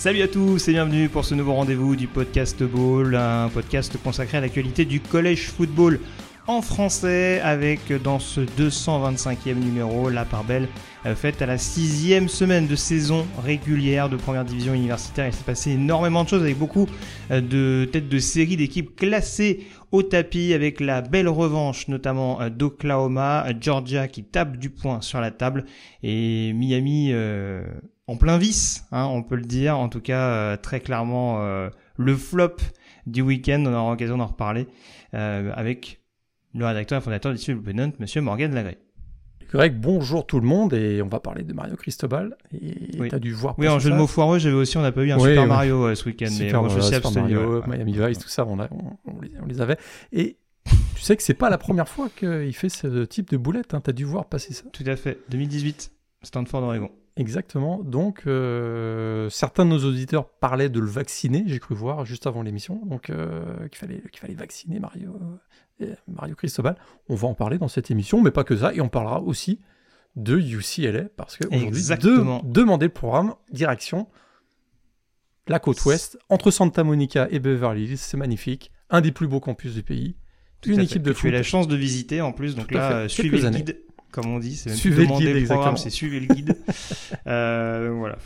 Salut à tous et bienvenue pour ce nouveau rendez-vous du podcast Ball, un podcast consacré à l'actualité du collège football en français avec dans ce 225e numéro la part belle euh, faite à la sixième semaine de saison régulière de première division universitaire. Il s'est passé énormément de choses avec beaucoup euh, de têtes de série d'équipes classées au tapis avec la belle revanche notamment euh, d'Oklahoma, Georgia qui tape du poing sur la table et Miami en plein vice, hein, on peut le dire. En tout cas, euh, très clairement, euh, le flop du week-end. On aura l'occasion d'en reparler euh, avec le rédacteur et fondateur d'Issue Penant, Monsieur Morgan Lagré. Greg, bonjour tout le monde et on va parler de Mario Cristobal. Et Oui. t'as dû voir. Oui, en jeu de mots foireux, j'avais aussi, on n'a pas eu un Oui, Super oui. Mario euh, ce week-end, mais bon, je Super. Mario, ouais, ouais. Miami Vice, tout ça, on, a- on- on les, on les avait. Et tu sais que c'est pas la première fois qu'il fait ce type de boulette. Hein. T'as dû voir passer ça. Tout à fait. 2018, Stanford, Oregon. Exactement. Donc, euh, certains de nos auditeurs parlaient de le vacciner, j'ai cru voir juste avant l'émission, donc euh, qu'il fallait, qu'il fallait vacciner Mario, euh, Mario Cristobal. On va en parler dans cette émission, mais pas que ça, et on parlera aussi de UCLA, parce que aujourd'hui, de, demander le programme, direction la côte ouest, entre Santa Monica et Beverly Hills, c'est magnifique, un des plus beaux campus du pays, Tout une fait, équipe de que tu as foot. la chance de visiter en plus. Donc Tout là, suivez le années. guide, comme on dit. C'est même Suivez le guide, programme, exactement. c'est suivez le guide. euh, donc voilà.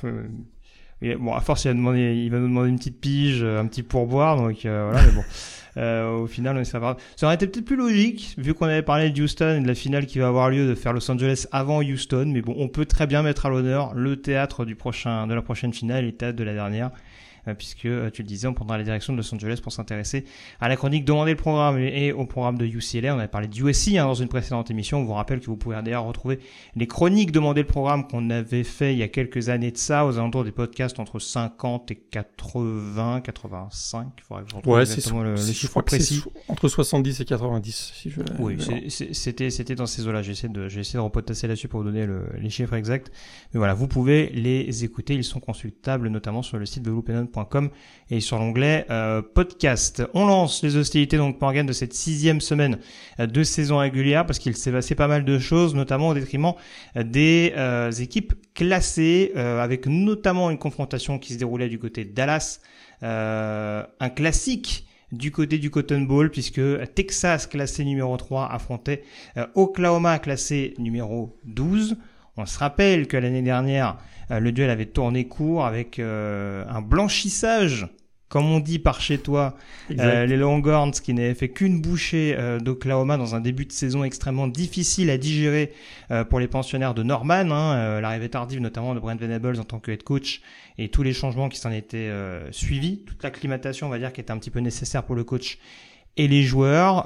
Mais bon, à force, il va, demander, il va nous demander une petite pige, euh, un petit pourboire. Donc euh, voilà, mais bon. Euh, au final, ça, va... ça aurait été peut-être plus logique, vu qu'on avait parlé de Houston et de la finale qui va avoir lieu, de faire Los Angeles avant Houston. Mais bon, on peut très bien mettre à l'honneur le théâtre du prochain, de la prochaine finale et le théâtre de la dernière. Euh, Puisque euh, tu le disais, on prendra la direction de Los Angeles pour s'intéresser à la chronique Demander le programme et, et au programme de UCLA. On avait parlé de USC hein, dans une précédente émission. On vous rappelle que vous pouvez d'ailleurs retrouver les chroniques Demander le programme qu'on avait fait il y a quelques années de ça, aux alentours des podcasts entre 50 et 80, 85. Il faudrait que je retrouve Ouais, c'est exactement le, le chiffre précis. entre 70 et 90, si je Oui, c'était c'était dans ces eaux-là. J'ai essayé de j'ai essayé de repotasser là-dessus pour vous donner le- les chiffres exacts. Mais voilà, vous pouvez les écouter. Ils sont consultables notamment sur le site de et sur l'onglet euh, podcast. On lance les hostilités donc Morgan de cette sixième semaine euh, de saison régulière parce qu'il s'est passé pas mal de choses, notamment au détriment euh, des euh, équipes classées, euh, avec notamment une confrontation qui se déroulait du côté de Dallas, euh, un classique du côté du Cotton Bowl, puisque Texas, classé numéro 3, affrontait euh, Oklahoma, classé numéro 12. On se rappelle que l'année dernière, euh, le duel avait tourné court avec euh, un blanchissage, comme on dit par chez toi, euh, les Longhorns qui n'avaient fait qu'une bouchée euh, d'Oklahoma dans un début de saison extrêmement difficile à digérer euh, pour les pensionnaires de Norman. Hein, euh, L'arrivée tardive notamment de Brent Venables en tant que head coach et tous les changements qui s'en étaient euh, suivis, toute l'acclimatation on va dire qui était un petit peu nécessaire pour le coach et les joueurs.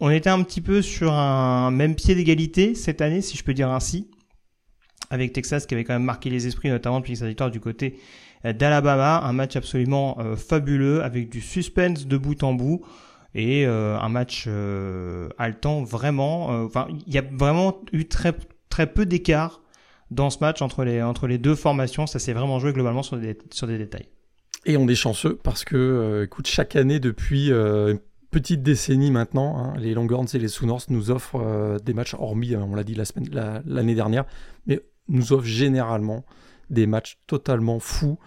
On était un petit peu sur un même pied d'égalité cette année, si je peux dire ainsi, avec Texas qui avait quand même marqué les esprits, notamment depuis sa victoire du côté euh, d'Alabama, un match absolument euh, fabuleux avec du suspense de bout en bout et euh, un match euh, haletant vraiment. Enfin, il y a vraiment eu très peu d'écart dans ce match entre les deux formations. Ça s'est vraiment joué globalement sur des sur détails. Et on est chanceux parce que, écoute, chaque année depuis petite décennie maintenant, hein, les Longhorns et les Sooners nous offrent euh, des matchs, hormis, euh, on l'a dit l'année dernière, mais nous offrent généralement des matchs totalement fous,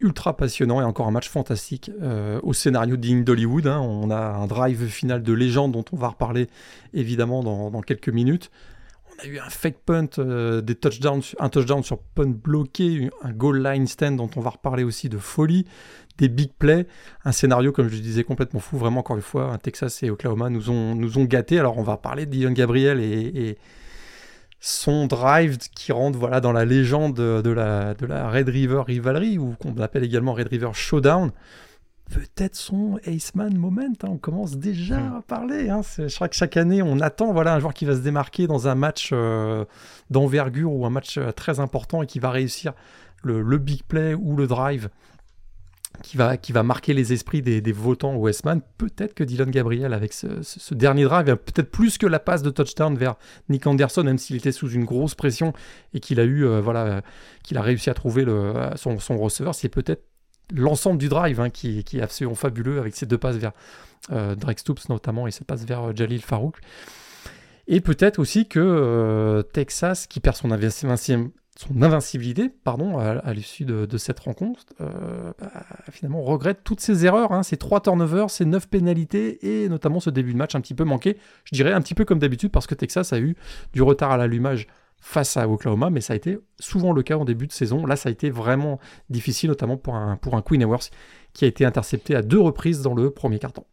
ultra passionnants et encore un match fantastique euh, au scénario digne d'Hollywood. hein. On a un drive final de légende dont on va reparler évidemment dans quelques minutes. On a eu un fake punt, euh, des touchdowns, un touchdown sur punt bloqué, un goal line stand dont on va reparler aussi de folie, des big plays, un scénario comme je disais complètement fou. Vraiment encore une fois, un Texas et Oklahoma nous ont nous ont gâtés. Alors on va parler d'Ian Gabriel et, et son drive qui rentre voilà dans la légende de la de la Red River Rivalry ou qu'on appelle également Red River Showdown. Peut-être son Aceman moment. Hein. On commence déjà hmm. à parler. Hein. Je crois que chaque année, on attend voilà, un joueur qui va se démarquer dans un match euh, d'envergure ou un match euh, très important et qui va réussir le, big play ou le drive qui va, qui va marquer les esprits des, votants au Westman. Peut-être que Dylan Gabriel, avec ce, dernier drive, peut-être plus que la passe de touchdown vers Nick Anderson, même s'il était sous une grosse pression et qu'il a eu, euh, voilà, qu'il a réussi à trouver le, son, son receveur, c'est peut-être l'ensemble du drive hein, qui, qui, est absolument fabuleux avec ces deux passes vers euh, Drake Stoops notamment et ses passes vers euh, Jalil Farouk. Et peut-être aussi que euh, Texas, qui perd son, invincibilité pardon, à, l'issue de, cette rencontre, bah, finalement regrette toutes ses erreurs, hein, ces trois turnovers, ces neuf pénalités et notamment ce début de match un petit peu manqué. Je dirais un petit peu comme d'habitude parce que Texas a eu du retard à l'allumage face à Oklahoma, mais ça a été souvent le cas en début de saison. Là, ça a été vraiment difficile, notamment pour un, pour un Queen Ewers qui a été intercepté à deux reprises dans le premier carton.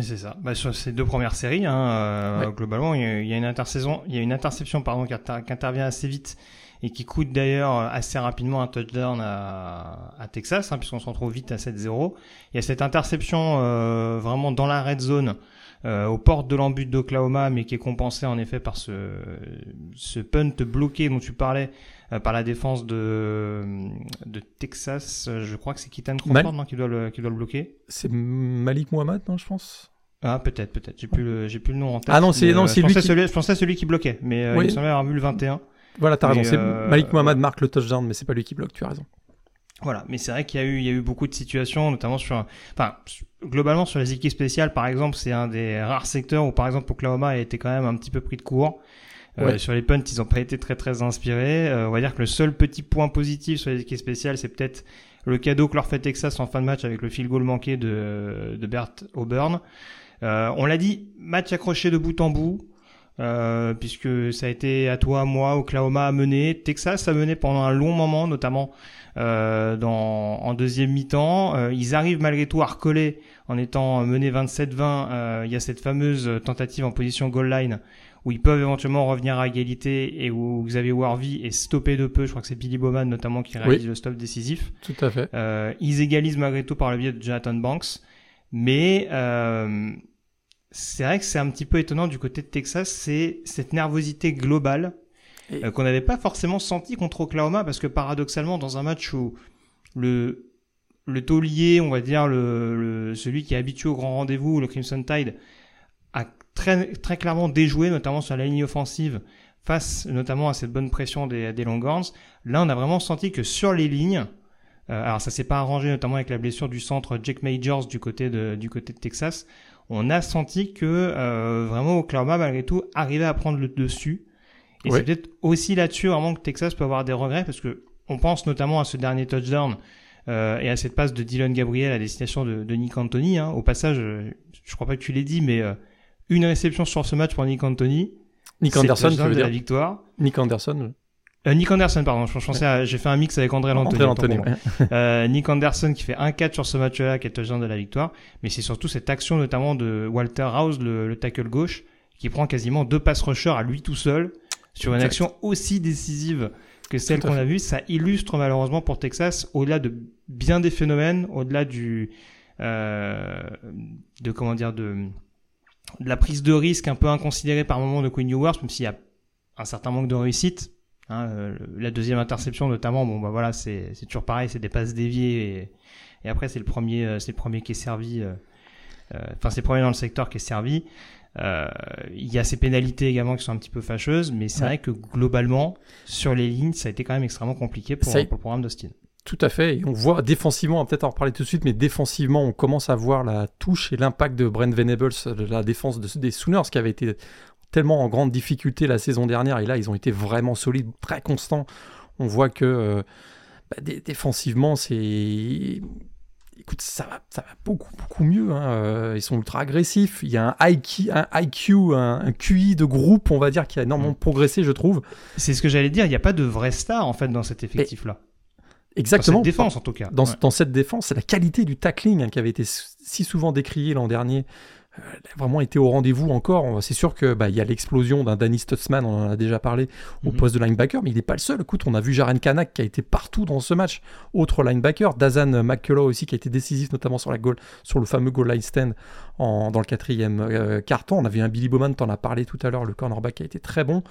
C'est ça. Bah, sur ces deux premières séries, hein, euh, globalement, il y, a une intersaison, il y a une interception pardon qui, intervient assez vite et qui coûte d'ailleurs assez rapidement un touchdown à, à Texas, hein, puisqu'on se retrouve vite à 7-0. Il y a cette interception euh, vraiment dans la red zone euh, aux portes de l'embut d'Oklahoma, mais qui est compensé en effet par ce, ce punt bloqué dont tu parlais euh, par la défense de, de Texas. Je crois que c'est Keaton Crawford qui, doit le, qui doit le bloquer. C'est Malik Mohamed, non, je pense? Ah peut-être peut-être j'ai plus le j'ai plus le nom en tête. Ah non c'est non euh, c'est lui qui... celui, je pensais celui qui bloquait mais il semblait avoir vu le 21. Voilà t'as raison Malik Mohamed marque le touchdown mais c'est pas lui qui bloque tu as raison. Voilà, mais c'est vrai qu'il y a eu, il y a eu beaucoup de situations, notamment sur, enfin, globalement sur les équipes spéciales, par exemple, c'est un des rares secteurs où, par exemple, Oklahoma a été quand même un petit peu pris de court. Euh, sur les punts, ils n'ont pas été très très inspirés. Euh, on va dire que le seul petit point positif sur les équipes spéciales, c'est peut-être le cadeau que leur fait Texas en fin de match avec le field goal manqué de, de Bert Auburn. Euh, on l'a dit, match accroché de bout en bout. Euh, puisque ça a été à toi, moi, Oklahoma a mené, Texas a mené pendant un long moment, notamment euh, dans, en deuxième mi-temps. Euh, ils arrivent malgré tout à recoller en étant menés 27-20. Euh, il y a cette fameuse tentative en position goal line où ils peuvent éventuellement revenir à égalité et où Xavier Warvey est stoppé de peu. Je crois que c'est Billy Bowman notamment qui réalise le stop décisif. Tout à fait. Euh, ils égalisent malgré tout par le biais de Jonathan Banks. Mais euh, c'est vrai que c'est un petit peu étonnant du côté de Texas, c'est cette nervosité globale euh, qu'on n'avait pas forcément senti contre Oklahoma parce que paradoxalement dans un match où le le taulier, on va dire le, celui qui est habitué au grand rendez-vous, le Crimson Tide, a très très clairement déjoué, notamment sur la ligne offensive, face notamment à cette bonne pression des, des Longhorns. Là, on a vraiment senti que sur les lignes, euh, alors ça s'est pas arrangé notamment avec la blessure du centre Jake Majors du côté de du côté de Texas. On a senti que euh, vraiment Oklahoma malgré tout arrivait à prendre le dessus et c'est peut-être aussi là-dessus vraiment que Texas peut avoir des regrets parce que on pense notamment à ce dernier touchdown euh, et à cette passe de Dylan Gabriel à destination de, de Nick Anthony. Hein. Au passage, euh, je crois pas que tu l'aies dit, mais euh, une réception sur ce match pour Nick Anthony. Nick Anderson, je veux dire. la victoire. Nick Anderson. Euh, Nick Anderson, pardon. Je pensais, j'ai fait un mix avec André Anthony. Anthony euh, Nick Anderson qui fait un 4 sur ce match-là, qui est le touchdown de la victoire. Mais c'est surtout cette action notamment de Walter House, le, le tackle gauche, qui prend quasiment deux passes rushers à lui tout seul sur une action aussi décisive que celle qu'on a vue, ça illustre malheureusement pour Texas, au-delà de bien des phénomènes, au-delà du euh, de comment dire de, de la prise de risque un peu inconsidérée par moment de Quinn Ewers, même s'il y a un certain manque de réussite. Hein, euh, la deuxième interception notamment, bon bah voilà, c'est c'est toujours pareil, c'est des passes déviées et, et après c'est le premier euh, c'est le premier qui est servi. Euh, enfin c'est le premier dans le secteur qui est servi. Euh, il y a ces pénalités également qui sont un petit peu fâcheuses, mais c'est vrai que globalement, sur les lignes, ça a été quand même extrêmement compliqué pour, le programme d'Austin. Tout à fait. Et on voit défensivement, on va peut-être en reparler tout de suite, mais défensivement, on commence à voir la touche et l'impact de Brent Venables, de la défense des Sooners, qui avait été tellement en grande difficulté la saison dernière. Et là, ils ont été vraiment solides, très constants. On voit que euh, bah, défensivement, c'est écoute, ça va, ça va beaucoup, beaucoup mieux. Hein. Euh, ils sont ultra agressifs. Il y a un IQ, un, IQ, un, QI de groupe, on va dire, qui a énormément mm. progressé, je trouve. C'est ce que j'allais dire. Il n'y a pas de vrai star, en fait, dans cet effectif-là. Exactement. Dans cette défense, en tout cas. Dans, dans cette défense, c'est la qualité du tackling hein, qui avait été si souvent décrié l'an dernier vraiment été au rendez-vous encore. C'est sûr que bah, il y a l'explosion d'un Danny Stutzman, on en a déjà parlé, au mhm. poste de linebacker, mais il n'est pas le seul. Écoute, on a vu Jaren Kanak qui a été partout dans ce match, autre linebacker. Dazan McCullough aussi qui a été décisif, notamment sur, la goal, sur le fameux goal line stand en, dans le quatrième euh, carton. On avait un Billy Bowman, en as parlé tout à l'heure, le cornerback qui a été très bon.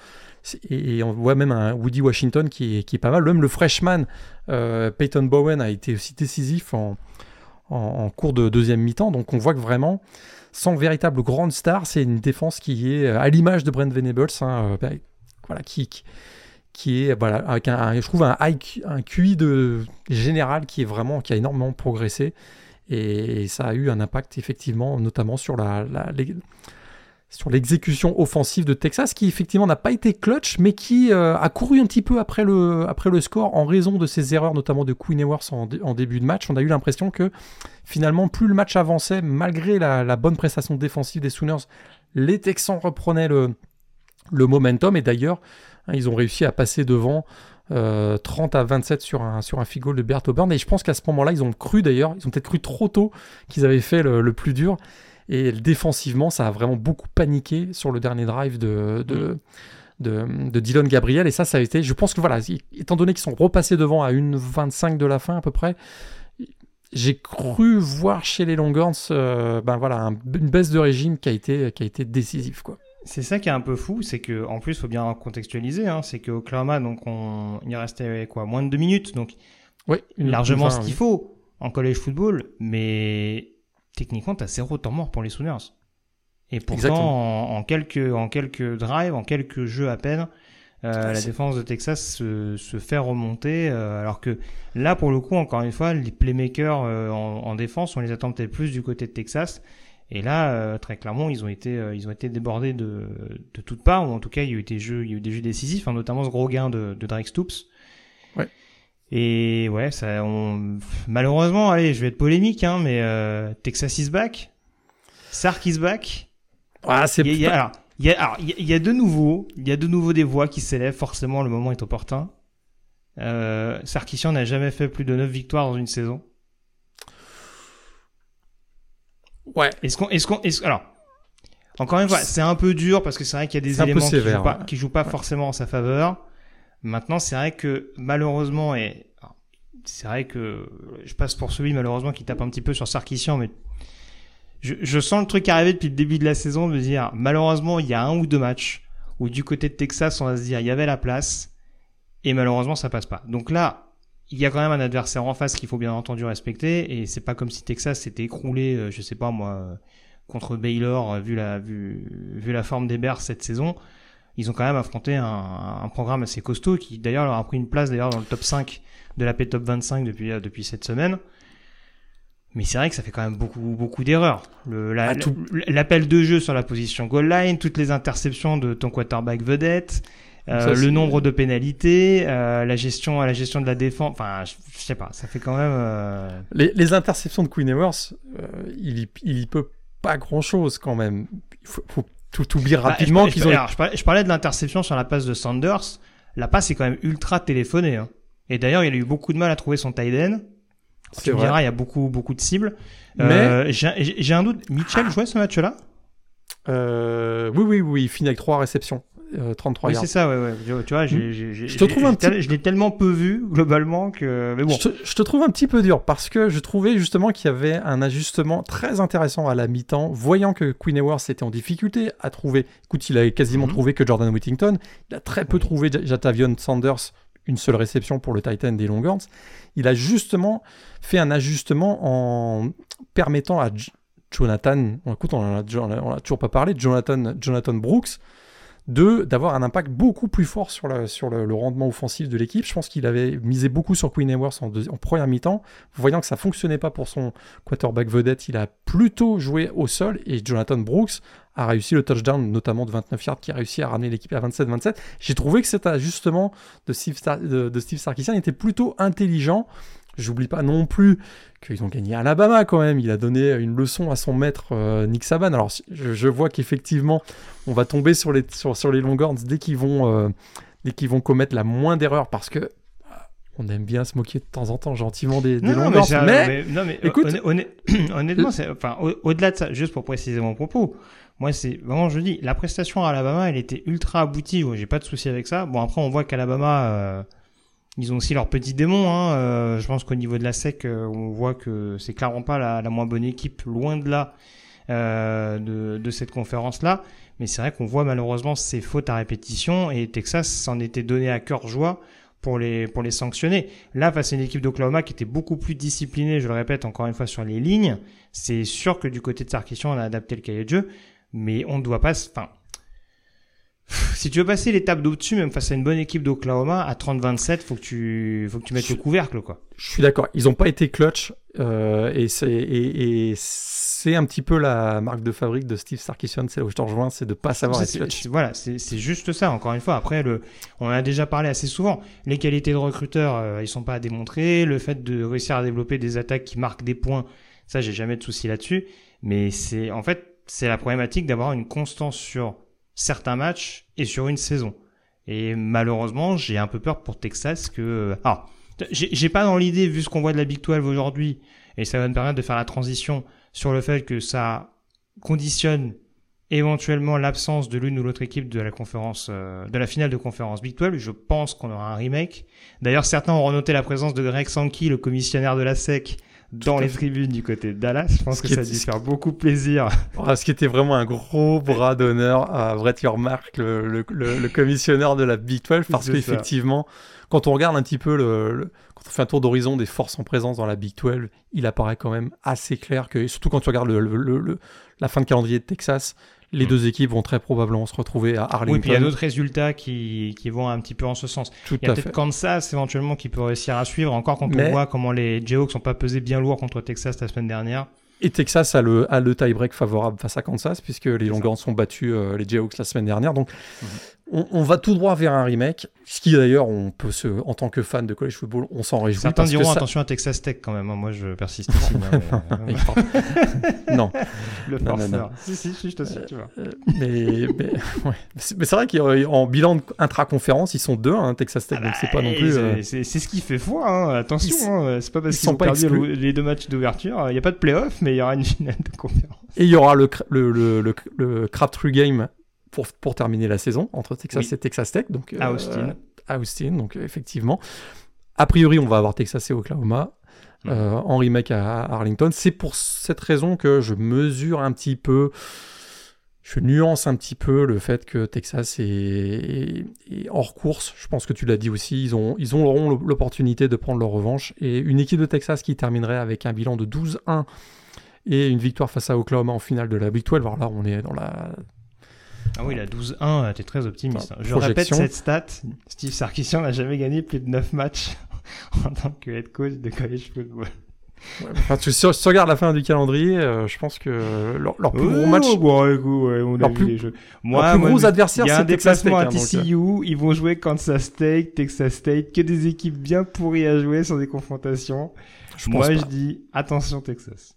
Et, on voit même un Woody Washington qui est, qui est pas mal. Même le freshman euh, Peyton Bowen a été aussi décisif en, en cours de deuxième mi-temps. Donc on voit que vraiment sans véritable grande star, c'est une défense qui est euh, à l'image de Brent Venables, hein, euh, ben, voilà, qui, qui est voilà, avec un, je trouve un, un QI de général qui est vraiment qui a énormément progressé. Et ça a eu un impact effectivement notamment sur la sur l'exécution offensive de Texas, qui effectivement n'a pas été clutch, mais qui euh, a couru un petit peu après le, score en raison de ses erreurs, notamment de Queen Ewers en, début de match. On a eu l'impression que finalement, plus le match avançait, malgré la, bonne prestation défensive des Sooners, les Texans reprenaient le, momentum. Et d'ailleurs, hein, ils ont réussi à passer devant 30 euh, à 27 sur un, sur un goal de Bert Auburn. Et je pense qu'à ce moment-là, ils ont cru d'ailleurs, ils ont peut-être cru trop tôt qu'ils avaient fait le plus dur. Et défensivement, ça a vraiment beaucoup paniqué sur le dernier drive de, de, de, Dylan Gabriel. Et ça, ça a été. Je pense que voilà, étant donné qu'ils sont repassés devant à une 25 de la fin à peu près, j'ai cru voir chez les Longhorns euh, ben voilà, une baisse de régime qui a été, qui a été décisive. Quoi. C'est ça qui est un peu fou, c'est que en plus, il faut bien contextualiser, hein, c'est qu'au Oklahoma, donc on, il restait quoi, moins de deux minutes, donc oui, largement ce qu'il faut en college football, mais techniquement, tu as zéro temps mort pour les Sooners. Et pourtant, en, quelques, en quelques drives, en quelques jeux à peine, euh, la défense de Texas se, se fait remonter. Euh, alors que là, pour le coup, encore une fois, les playmakers euh, en, en, défense, on les attend peut-être plus du côté de Texas. Et là, euh, très clairement, ils ont été, ils ont été débordés de, de toutes parts, ou en tout cas, il y a eu des jeux, il y a eu des jeux décisifs, hein, notamment ce gros gain de, de Drake Stoops. Et ouais, ça, on... malheureusement, allez, je vais être polémique, hein, mais euh, Texas is back, Sark is back. Ah, c'est. Il y, a, il y a, il y a de nouveau, il y a de nouveau des voix qui s'élèvent. Forcément, le moment est opportun. Euh, Sarkisian n'a jamais fait plus de 9 victoires dans une saison. Ouais. Est-ce qu'on, est-ce qu'on, est alors, encore une fois, c'est un peu dur parce que c'est vrai qu'il y a des éléments qui, jouent pas, qui jouent pas forcément en sa faveur. Maintenant, c'est vrai que malheureusement, et c'est vrai que je passe pour celui malheureusement qui tape un petit peu sur Sarkissian, mais je, sens le truc arriver depuis le début de la saison, de dire malheureusement il y a un ou deux matchs où du côté de Texas on va se dire il y avait la place et malheureusement ça passe pas. Donc là, il y a quand même un adversaire en face qu'il faut bien entendu respecter et c'est pas comme si Texas s'était écroulé, euh, je sais pas moi, contre Baylor euh, vu la vu la forme des Bears cette saison ils ont quand même affronté un, un programme assez costaud qui d'ailleurs leur a pris une place d'ailleurs dans le top 5 de la P Top 25 depuis, euh, depuis cette semaine. Mais c'est vrai que ça fait quand même beaucoup, beaucoup d'erreurs. L'appel de jeu sur la position goal line, toutes les interceptions de ton quarterback vedette, euh, le nombre de pénalités, euh, la gestion, la gestion de la défense. Enfin, je, sais pas, ça fait quand même. Euh... Les, les, interceptions de Queen Ewers, euh, il, y, il y peut pas grand chose quand même. Il faut, faut tout oublies bah, rapidement qu'ils ont. je, parlais, de l'interception sur la passe de Sanders. La passe est quand même ultra téléphonée. Hein. Et d'ailleurs, il a eu beaucoup de mal à trouver son tight end. Tu me diras, il y a beaucoup, beaucoup de cibles. Euh, Mais j'ai un doute. Mitchell jouait ce match-là? Euh, Oui, oui, oui. Il finit avec trois réceptions. 33 euh, oui, c'est ça, ouais, ouais. Tu vois, je te trouve un petit... je l'ai tellement peu vu globalement que. Mais bon. Je te, trouve un petit peu dur parce que je trouvais justement qu'il y avait un ajustement très intéressant à la mi-temps, voyant que Queen Ewers était en difficulté à trouver. Écoute, il a quasiment mhm. trouvé que Jordan Whittington. Il a très peu trouvé Jatavion Sanders, une seule réception pour le Titan des Longhorns. Il a justement fait un ajustement en permettant à Jonathan, écoute, on en a, toujours pas parlé, Jonathan, Jonathan Brooks, de d'avoir un impact beaucoup plus fort sur, le, rendement offensif de l'équipe. Je pense qu'il avait misé beaucoup sur Queen Ewers en, en première mi-temps. Voyant que ça fonctionnait pas pour son quarterback vedette, il a plutôt joué au sol et Jonathan Brooks a réussi le touchdown, notamment de 29 yards, qui a réussi à ramener l'équipe à 27-27. J'ai trouvé que cet ajustement de Steve, de, de Steve Sarkisian était plutôt intelligent. J'oublie pas non plus qu'ils ont gagné Alabama quand même. Il a donné une leçon à son maître euh, Nick Saban. Alors je, vois qu'effectivement on va tomber sur les, sur, sur les Longhorns dès qu'ils vont, euh, dès qu'ils vont commettre la moindre erreur parce que on aime bien se moquer de temps en temps gentiment des, des non, Longhorns, mais, mais, non, mais écoute- honn- honn- honnêtement, au- au-delà de ça, juste pour préciser mon propos, moi, c'est vraiment, je dis, la prestation à Alabama, elle était ultra aboutie. J'ai pas de souci avec ça. Bon, après, on voit qu'Alabama, euh, ils ont aussi leurs petits démons. Hein. Euh, je pense qu'au niveau de la SEC, euh, on voit que c'est clairement pas la, moins bonne équipe, loin de là, euh, de, cette conférence-là. Mais c'est vrai qu'on voit malheureusement ces fautes à répétition et Texas s'en était donné à cœur joie pour les, pour les sanctionner. Là, face à une équipe d'Oklahoma qui était beaucoup plus disciplinée, je le répète encore une fois sur les lignes, c'est sûr que du côté de Sarkisian, on a adapté le cahier de jeu, mais on ne doit pas... Enfin, si tu veux passer l'étape d'au-dessus, même face à une bonne équipe d'Oklahoma, à 30-27, faut que tu, faut que tu mettes le couvercle, quoi. je suis d'accord. Ils n'ont pas été clutch euh, et c'est et, et c'est un petit peu la marque de fabrique de Steve Sarkisian. C'est là où je te rejoins, c'est de pas savoir être clutch. Voilà, c'est c'est juste ça. Encore une fois, après, le, on en a déjà parlé assez souvent. Les qualités de recruteurs, euh, ils sont pas à démontrer. Le fait de réussir à développer des attaques qui marquent des points, ça, j'ai jamais de souci là-dessus. Mais c'est, en fait, c'est la problématique d'avoir une constance sur certains matchs et sur une saison. Et malheureusement, j'ai un peu peur pour Texas que, alors, j'ai pas dans l'idée, vu ce qu'on voit de la Big 12 aujourd'hui, et ça va me permettre de faire la transition sur le fait que ça conditionne éventuellement l'absence de l'une ou l'autre équipe de la conférence, euh, de la finale de conférence Big 12. Je pense qu'on aura un remake. D'ailleurs, certains ont renoté la présence de Greg Sankey, le commissionnaire de la SEC, dans les tribunes du côté de Dallas. Je pense Ce que ça a dû faire beaucoup plaisir. Ce qui était vraiment un gros bras d'honneur à Brett Yormark, le, le, le, le commissionneur de la Big 12, parce qu'effectivement, quand on regarde un petit peu le, quand on fait un tour d'horizon des forces en présence dans la Big 12, il apparaît quand même assez clair que, surtout quand tu regardes la fin de calendrier de Texas, les Mm. deux équipes vont très probablement se retrouver à Arlington. Oui, puis il y a d'autres résultats qui, qui vont un petit peu en ce sens. Tout Il y a peut-être. Kansas éventuellement qui peut réussir à suivre, encore quand Mais- on voit comment les Jayhawks sont pas pesés bien lourd contre Texas la semaine dernière. Et Texas a le, a le tie-break favorable face à Kansas, puisque les Longhorns sont battus euh, les Jayhawks la semaine dernière. Donc, Mhm. On, on va tout droit vers un remake. Ce qui, d'ailleurs, on peut se, en tant que fan de college football, on s'en réjouit. Certains parce que diront ça- attention à Texas Tech quand même. hein. Moi, je persiste ici. hein, mais- parle- non, le Non, non. Si, si, si, je te suis, tu vois. euh, mais, mais, ouais. Mais c'est vrai qu'en bilan de- intra-conférence, ils sont deux, hein, Texas Tech, donc c'est pas non plus. c'est- euh, ce qui fait foi. Hein. Attention, hein. c'est pas parce ils qu'ils sont ont pas perdu le- les deux matchs d'ouverture. Il n'y a pas de playoff, mais il y aura une finale de conférence. Et il y aura le, le, le, le, le crap-through game pour, pour terminer la saison entre Texas Oui. et Texas Tech. Donc, À euh, Austin. à Austin, donc euh, effectivement. A priori, on va avoir Texas et Oklahoma Mhm. euh, en remake à, à Arlington. C'est pour cette raison que je mesure un petit peu, je nuance un petit peu le fait que Texas est, est- est hors course. Je pense que tu l'as dit aussi, ils, ont, ils auront l'opportunité de prendre leur revanche. Et une équipe de Texas qui terminerait avec un bilan de 12-1 et une victoire face à Oklahoma en finale de la Big 12. Alors là, on est dans la. Ah oui, la 12-1, t'es très optimiste. hein. Je répète cette stat. Steve Sarkisian n'a jamais gagné plus de 9 matchs en tant que head coach de college football. Ouais, enfin, tu, si, si tu regardes la fin du calendrier, euh, je pense que leur, leur plus gros match. Bon, écoute, ouais, on a Leur vu plus- les jeux. Leur Moi, plus moi, gros adversaire, a un c'est Texas déplacement à hein, donc, euh, TCU. Ils vont jouer Kansas State, Texas State, que des équipes bien pourries à jouer sur des confrontations. je Moi, je dis attention Texas.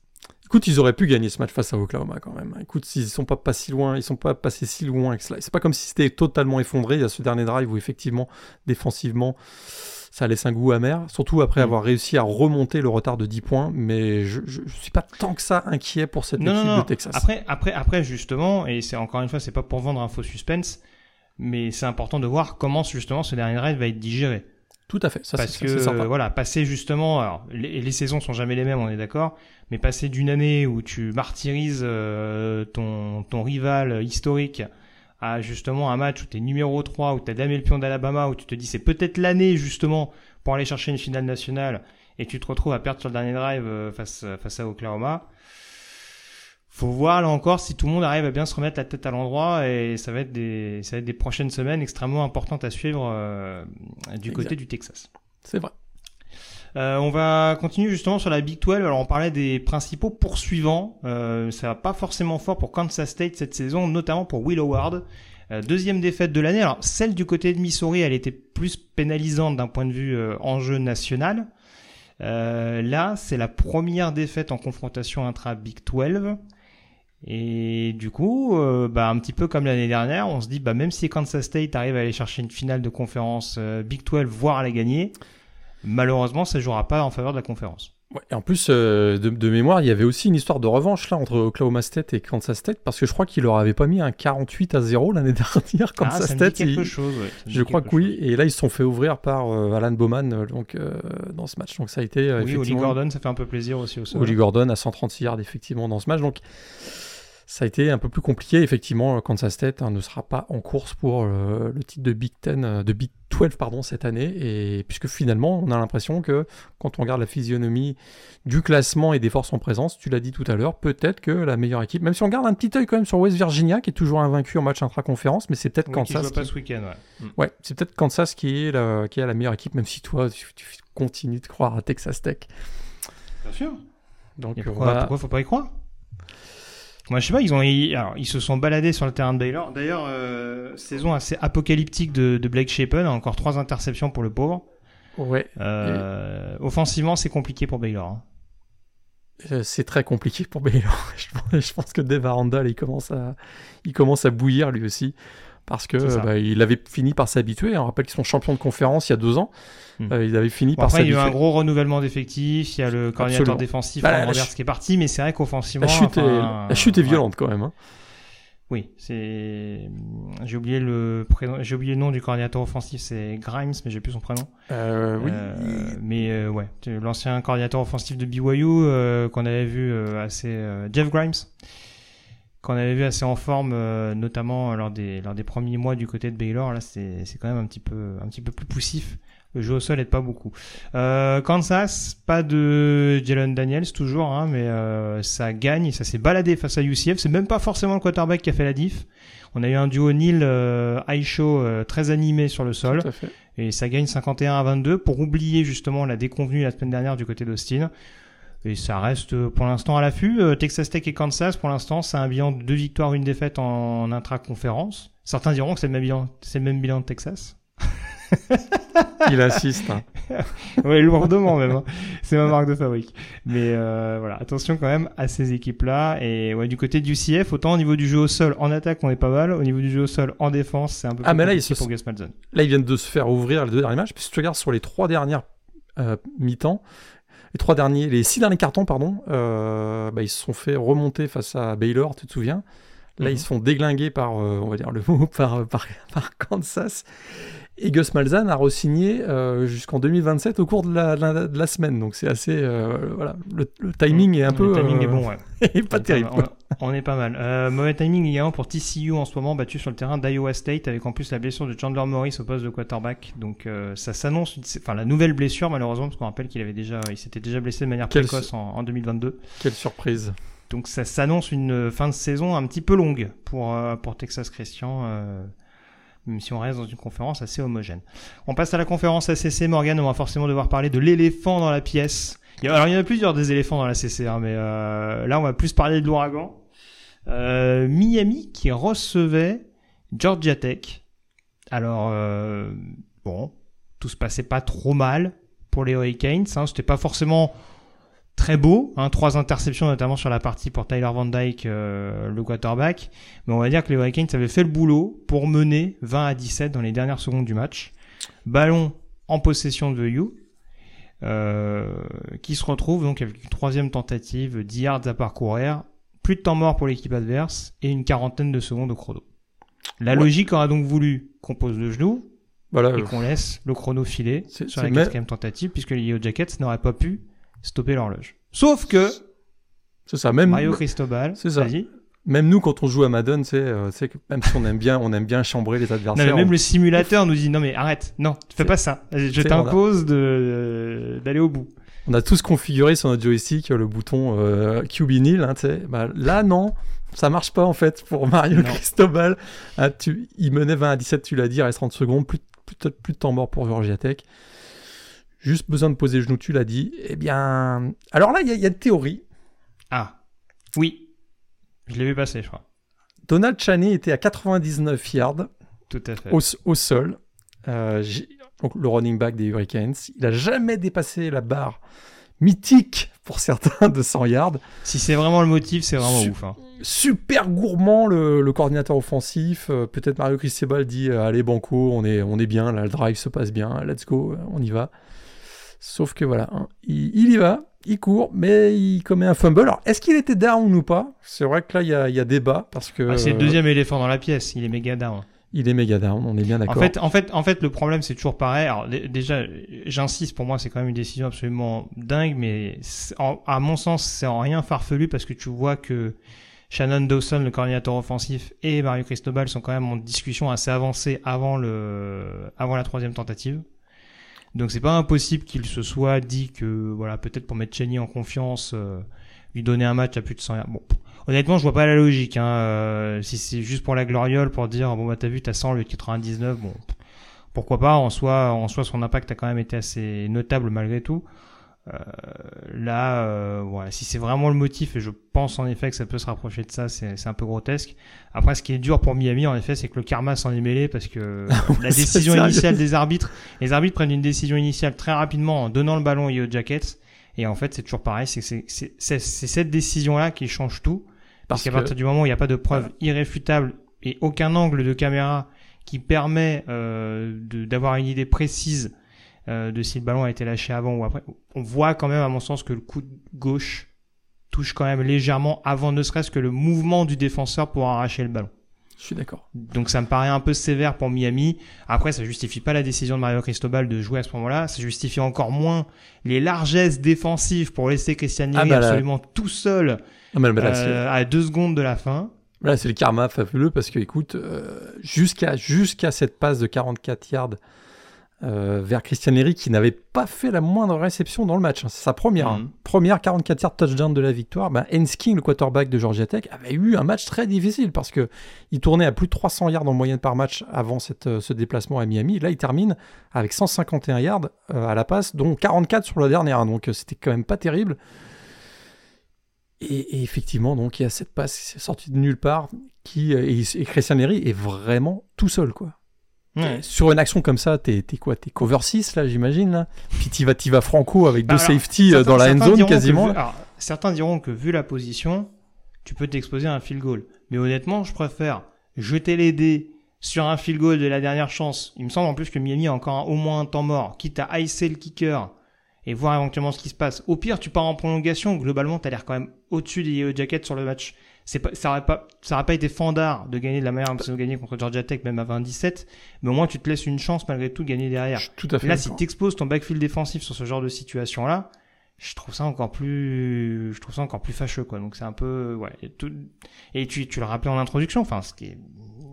Écoute, ils auraient pu gagner ce match face à Oklahoma quand même. Écoute, ils sont pas, pas si loin, ils sont pas passés si loin que cela. C'est pas comme si c'était totalement effondré. Il y a ce dernier drive où effectivement, défensivement, ça laisse un goût amer. Surtout après Mm. avoir réussi à remonter le retard de 10 points. Mais je, je suis pas tant que ça inquiet pour cette Non, équipe non, non. de Texas. Après, après, après, justement, et c'est encore une fois, c'est pas pour vendre un faux suspense, mais c'est important de voir comment justement ce dernier drive va être digéré. Tout à fait. Ça, Parce que voilà, passer justement, alors les, les saisons sont jamais les mêmes, on est d'accord, mais passer d'une année où tu martyrises euh, ton ton rival historique à justement un match où t'es numéro 3, où t'as damé le pion d'Alabama, où tu te dis c'est peut-être l'année justement pour aller chercher une finale nationale, et tu te retrouves à perdre sur le dernier drive euh, face face à Oklahoma. Faut voir là encore si tout le monde arrive à bien se remettre la tête à l'endroit et ça va être des ça va être des prochaines semaines extrêmement importantes à suivre euh, du côté du Texas. C'est vrai. Euh, on va continuer justement sur la Big 12. Alors on parlait des principaux poursuivants. Euh, ça va pas forcément fort pour Kansas State cette saison, notamment pour Will Howard. Euh, deuxième défaite de l'année. Alors celle du côté de Missouri, elle était plus pénalisante d'un point de vue enjeu national. Là, c'est la première défaite en confrontation intra Big 12. Et du coup, euh, bah, un petit peu comme l'année dernière, on se dit, bah, même si Kansas State arrive à aller chercher une finale de conférence euh, Big 12, voire à la gagner, malheureusement, ça jouera pas en faveur de la conférence. Ouais, et en plus, euh, de, de, mémoire, il y avait aussi une histoire de revanche là entre Oklahoma State et Kansas State parce que je crois qu'il leur avait pas mis un 48 à 0 l'année dernière. Kansas ah, ça State, quelque chose. Ouais, je crois que oui. Et là, ils se sont fait ouvrir par euh, Alan Bowman euh, donc dans ce match. Donc ça a été oui, effectivement. Oli Gordon, ça fait un peu plaisir aussi au sol. Oli Gordon à 130 yards effectivement dans ce match. Donc ça a été un peu plus compliqué. Effectivement, Kansas State hein, ne sera pas en course pour euh, le titre de Big Ten, euh, de Big 12 pardon, cette année. Et puisque finalement, on a l'impression que quand on regarde la physionomie du classement et des forces en présence, tu l'as dit tout à l'heure, peut-être que la meilleure équipe, même si on garde un petit œil quand même sur West Virginia, qui est toujours invaincu en match intra-conférence, mais c'est peut-être oui, Kansas. Qui... Pas ce week-end, ouais. Mm. ouais c'est peut-être Kansas qui est, la, qui est la meilleure équipe, même si toi, tu, tu continues de croire à Texas Tech. Bien sûr. Donc, pourquoi, va... pourquoi faut pas y croire? Moi, je sais pas, ils ont, ils, alors, ils se sont baladés sur le terrain de Baylor. D'ailleurs, euh, saison assez apocalyptique de, de Blake Shapen, encore trois interceptions pour le pauvre. Ouais. Euh, et... Offensivement, c'est compliqué pour Baylor. Hein. Euh, c'est très compliqué pour Baylor. je pense que Dave Arundel, il commence à, il commence à bouillir lui aussi parce que bah, il avait fini par s'habituer. On rappelle qu'ils sont champions de conférence il y a deux ans. Hmm. Euh, il avait fini bon, par Après, il y s'habituer. a eu un gros renouvellement d'effectifs. Il y a le coordinateur Absolument. défensif Bah, Roberts ch- qui est parti, mais c'est vrai qu'offensivement, La chute, enfin, est, la chute est ouais. violente quand même. hein. Oui, c'est. J'ai oublié le prénom, j'ai oublié le nom du coordinateur offensif, c'est Grimes, mais j'ai plus son prénom. Euh, oui. Euh, mais euh, ouais, l'ancien coordinateur offensif de BYU qu'on avait vu assez, Jeff Grimes, qu'on avait vu assez en forme, euh, notamment lors des lors des premiers mois du côté de Baylor. Là, c'est quand même un petit peu un petit peu plus poussif. Le jeu au sol aide pas beaucoup. Euh, Kansas, pas de Jalen Daniels toujours, hein, mais euh, ça gagne, ça s'est baladé face à UCF. C'est même pas forcément le quarterback qui a fait la diff. On a eu un duo Neil euh, Aisho euh, très animé sur le sol Tout à fait. et ça gagne 51 à 22 pour oublier justement la déconvenue la semaine dernière du côté d'Austin. Et ça reste euh, pour l'instant à l'affût. Euh, Texas Tech et Kansas, pour l'instant, c'est un bilan de deux victoires, une défaite en, en intra-conférence. Certains diront que c'est le même bilan, c'est le même bilan de Texas. Il insiste. hein. oui, lourdement même. hein. C'est ma marque de fabrique. Mais euh, voilà, attention quand même à ces équipes-là. Et ouais, du côté du CF, autant au niveau du jeu au sol, en attaque, on est pas mal. Au niveau du jeu au sol, en défense, c'est un peu Ah, plus mais là, ils se pour Gus Malzahn. Là, ils viennent de se faire ouvrir les deux derniers matchs. Puis si tu regardes sur les trois dernières euh, mi-temps, les trois derniers, les six derniers cartons, pardon, euh, bah, ils se sont fait remonter face à Baylor, tu te souviens? Là, Mhm. ils se font déglinguer par, euh, on va dire le mot, par, par, par Kansas. Et Gus Malzahn a re-signé euh, jusqu'en 2027 au cours de la, de semaine. Donc c'est assez, euh, voilà, le, le timing est un Le peu, timing euh, est bon, ouais. est pas On terrible. mal, On, on est pas mal. Mauvais timing également pour TCU en ce moment, battu sur le terrain d'Iowa State, avec en plus la blessure de Chandler Morris au poste de quarterback. Donc ça s'annonce, enfin la nouvelle blessure malheureusement, parce qu'on rappelle qu'il avait déjà, il s'était déjà blessé de manière Quelle précoce en, en 2022. Quelle surprise. Donc ça s'annonce une fin de saison un petit peu longue pour pour Texas Christian. euh, même si on reste dans une conférence assez homogène. On passe à la conférence ACC, Morgan, on va forcément devoir parler de l'éléphant dans la pièce. Alors il y en a plusieurs des éléphants dans la CC, hein, mais euh, là on va plus parler de l'ouragan. Euh, Miami qui recevait Georgia Tech. Alors euh, bon, tout se passait pas trop mal pour les Hurricanes. Hein, C'était pas forcément très beau, hein, trois interceptions notamment sur la partie pour Tyler Van Dyke, euh, le quarterback. Mais on va dire que les Hurricanes avaient fait le boulot pour mener 20 à 17 dans les dernières secondes du match. Ballon en possession de You, euh, qui se retrouve donc avec une troisième tentative, 10 yards à parcourir, plus de temps mort pour l'équipe adverse et une quarantaine de secondes au chrono. La Ouais. logique aurait donc voulu qu'on pose le genou Voilà, et qu'on laisse le chrono filer sur la quatrième tentative, puisque les Yellow Jackets n'auraient pas pu stopper l'horloge. Sauf que c'est ça. Même, Mario Cristobal, c'est ça. vas-y. même nous, quand on joue à Madden, c'est, euh, que même si on aime bien, on aime bien chambrer les Non, adversaires. mais même on- le simulateur nous dit non mais arrête, non, fais C'est- pas ça. Je t'impose de d'aller au bout. On a tous configuré sur notre joystick le bouton euh, QB nil. Hein, tu bah, là, non, ça marche pas en fait pour Mario Non. Cristobal. Ah, tu, il menait 20 à 17, tu l'as dit, il reste 30 secondes, plus, plus de temps mort pour Georgia Tech. Juste besoin de poser le genou, tu l'as dit. Eh bien, alors là, il y, a- il y a une théorie. Ah, oui, je l'ai vu passer, je crois. Donald Chaney était à 99 yards Tout à fait. au, au sol. Euh, donc le running back des Hurricanes. Il a jamais dépassé la barre mythique pour certains de 100 yards. Si c'est vraiment le motif, c'est vraiment Su- ouf. hein. super gourmand le, le coordinateur offensif. Euh, Peut-être Mario Cristobal dit euh, allez banco, on est on est bien, là le drive se passe bien, let's go, on y va. Sauf que voilà, hein, il, y va, il court, mais il commet un fumble. Alors, est-ce qu'il était down ou pas? C'est vrai que là, il y a, y a, débat parce que. Ah, c'est le deuxième éléphant dans la pièce. Il est méga down. Il est méga down, on est bien d'accord. En fait, en fait, en fait, le problème, c'est toujours pareil. Alors, déjà, j'insiste, pour moi, c'est quand même une décision absolument dingue, mais à mon sens, c'est en rien farfelu parce que tu vois que Shannon Dawson, le coordinateur offensif, et Mario Cristobal sont quand même en discussion assez avancée avant le, avant la troisième tentative. Donc c'est pas impossible qu'il se soit dit que voilà peut-être pour mettre Cheney en confiance, euh, lui donner un match à plus de 100 yards. Bon, honnêtement je vois pas la logique. Hein, euh, si c'est juste pour la gloriole, pour dire bon bah t'as vu t'as 100 le 99, bon pourquoi pas? En soi, en soi son impact a quand même été assez notable malgré tout. Euh, là, euh, voilà, si c'est vraiment le motif, et je pense en effet que ça peut se rapprocher de ça, c'est un peu grotesque. Après, ce qui est dur pour Miami, en effet, c'est que le karma s'en est mêlé parce que la décision initiale des arbitres, les arbitres prennent une décision initiale très rapidement en donnant le ballon aux Jackets. Et en fait, c'est toujours pareil, c'est cette décision-là qui change tout. Parce, qu'à partir du moment où il n'y a pas de preuve irréfutable et aucun angle de caméra qui permet euh, d'avoir une idée précise euh, de si le ballon a été lâché avant ou après. On voit quand même, à mon sens, que le coup de gauche touche quand même légèrement avant ne serait-ce que le mouvement du défenseur pour arracher le ballon. Je suis d'accord. Donc ça me paraît un peu sévère pour Miami. Après, ça justifie pas la décision de Mario Cristobal de jouer à ce moment-là. Ça justifie encore moins les largesses défensives pour laisser Christian ah, bah absolument tout seul ah, bah, euh, à deux secondes de la fin. Là, c'est le karma fabuleux parce que, écoute, euh, jusqu'à jusqu'à cette passe de 44 yards euh, vers Christian Eric qui n'avait pas fait la moindre réception dans le match. Hein. C'est sa première, hein. mhm. première 44 yards touchdown de la victoire. Ben, le quarterback de Georgia Tech, avait eu un match très difficile parce que il tournait à plus de 300 yards en moyenne par match avant cette, euh, ce déplacement à Miami. Là, il termine avec 151 yards euh, à la passe, dont 44 sur la dernière. Donc, c'était quand même pas terrible. Et, effectivement, donc il y a cette passe sortie de nulle part qui et, et Christian Eric est vraiment tout seul, quoi. Sur une action comme ça, t'es quoi? T'es cover 6 là, j'imagine là? Puis t'y vas, vas franco avec deux safety euh, dans la end zone quasiment. certains diront que vu la position, tu peux t'exposer à un field goal. Mais honnêtement, je préfère jeter les dés sur un field goal de la dernière chance. Il me semble en plus que Miami a encore au moins un temps mort, quitte à icer le kicker et voir éventuellement ce qui se passe. Au pire, tu pars en prolongation. Globalement, t'as l'air quand même au-dessus des jackets sur le match pas, ça aurait pas, ça aurait pas été fandard de gagner de la manière dont ils ont gagné contre Georgia Tech, même à 27, mais au moins tu te laisses une chance malgré tout de gagner derrière. tout à fait là, si tu exposes ton backfield défensif sur ce genre de situation-là, je trouve ça encore plus, je trouve ça encore plus fâcheux, quoi. Donc c'est un peu, ouais. Et, tout... et tu, tu le rappelais en introduction, enfin, ce qui est,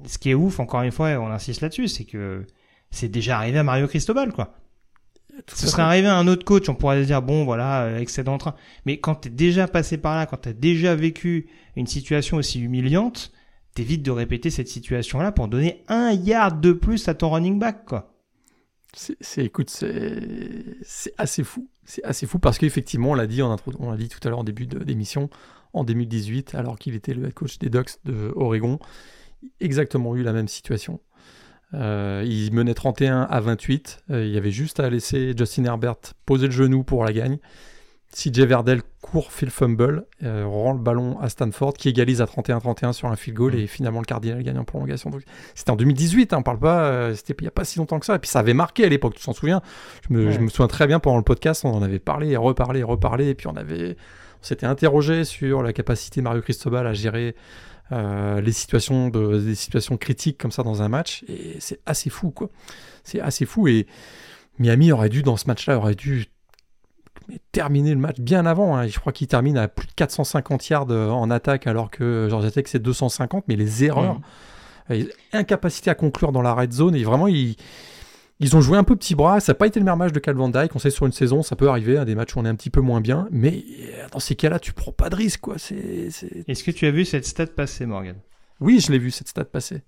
ce qui est ouf, encore une fois, on insiste là-dessus, c'est que c'est déjà arrivé à Mario Cristobal, quoi. Ce serait arrivé à un autre coach, on pourrait dire bon voilà, euh, excédent train. Mais quand t'es déjà passé par là, quand t'as déjà vécu une situation aussi humiliante, t'évites de répéter cette situation-là pour donner un yard de plus à ton running back, quoi. C'est, écoute, c'est assez fou. C'est assez fou parce qu'effectivement, on l'a dit, dit tout à l'heure en début d'émission, en 2018, alors qu'il était le head coach des Ducks de Oregon, exactement eu la même situation. Euh, il menait 31 à 28. Euh, il y avait juste à laisser Justin Herbert poser le genou pour la gagne. CJ Verdell court, fait le fumble, euh, rend le ballon à Stanford qui égalise à 31-31 sur un field goal mm. et finalement le Cardinal gagne en prolongation. C'était en 2018, hein, on parle pas, c'était il n'y a pas si longtemps que ça. Et puis ça avait marqué à l'époque, tu t'en souviens? Je me, souviens très bien pendant le podcast, on en avait parlé et reparlé et reparlé et puis on avait, on s'était interrogé sur la capacité de Mario Cristobal à gérer euh, les situations de, des situations critiques comme ça dans un match et c'est assez fou quoi. C'est assez fou et Miami aurait dû dans ce match-là aurait dû terminer le match bien avant. Hein. Je crois qu'il termine à plus de 450 yards euh, en attaque alors que Georgia Tech c'est 250 mais les erreurs, mmh. incapacité à conclure dans la red zone et vraiment il ils ont joué un peu petit bras, ça n'a pas été le meilleur match de Cal Van Dyke, on sait sur une saison, ça peut arriver, à des matchs où on est un petit peu moins bien, mais euh, dans ces cas-là, tu prends pas de risque. quoi. Est-ce que tu as vu cette stat passer, Morgan? Oui, je l'ai vu, cette stat passer.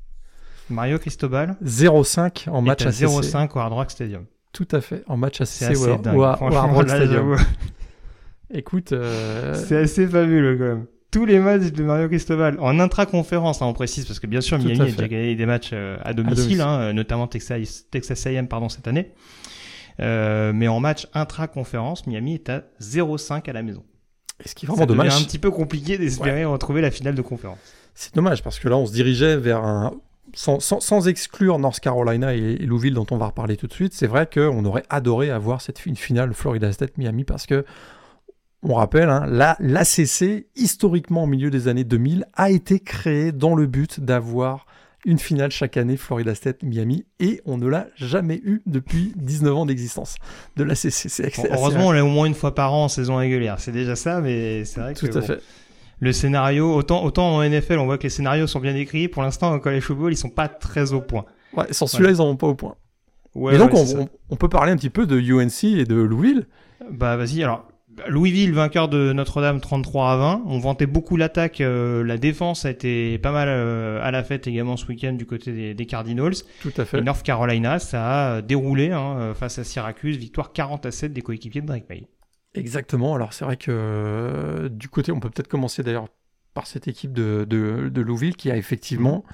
Mario Cristobal? 0-5 en match ACC. 0-5 au Hard Rock Stadium. Tout à fait, en match ACC ou, Hard Rock Stadium. Écoute... Euh, C'est assez fabuleux quand même tous les matchs de Mario Cristobal en intra-conférence, hein, on précise, parce que bien sûr, Miami a déjà gagné des matchs euh, à domicile, hein, euh, notamment Texas, Texas A&M pardon, cette année. Euh, mais en match intra-conférence, Miami est à 0-5 à la maison. Et ce qui est vraiment dommage. Un petit peu compliqué d'espérer retrouver la finale de conférence. C'est dommage, parce que là, on se dirigeait vers un sans, exclure North Carolina et, Louisville dont on va reparler tout de suite, c'est vrai qu'on aurait adoré avoir cette une finale Florida State Miami parce que on rappelle, hein, l'ACC, historiquement au milieu des années 2000, a été créée dans le but d'avoir une finale chaque année Florida State Miami et on ne l'a jamais eu depuis 19 ans d'existence de l'ACC. heureusement, on l'a au moins une fois par an en saison régulière. C'est déjà ça, mais c'est vrai que. Tout à fait le scénario, autant, autant en NFL, on voit que les scénarios sont bien écrits. Pour l'instant, en college football, ils sont pas très au point. Ouais, sans celui-là, ils en ont pas au point. Ouais, et donc, on, peut parler un petit peu de UNC et de Louisville. Bah, vas-y. Alors, Louisville, vainqueur de Notre-Dame 33 à 20. On vantait beaucoup l'attaque. Euh, la défense a été pas mal euh, à la fête également ce week-end du côté des, Cardinals. Tout à fait. Et North Carolina, ça a déroulé hein, face à Syracuse. Victoire 40 à 7 des coéquipiers de Drake May. Exactement. Alors c'est vrai que euh, du côté, on peut peut-être commencer d'ailleurs par cette équipe de, de, Louisville qui a effectivement,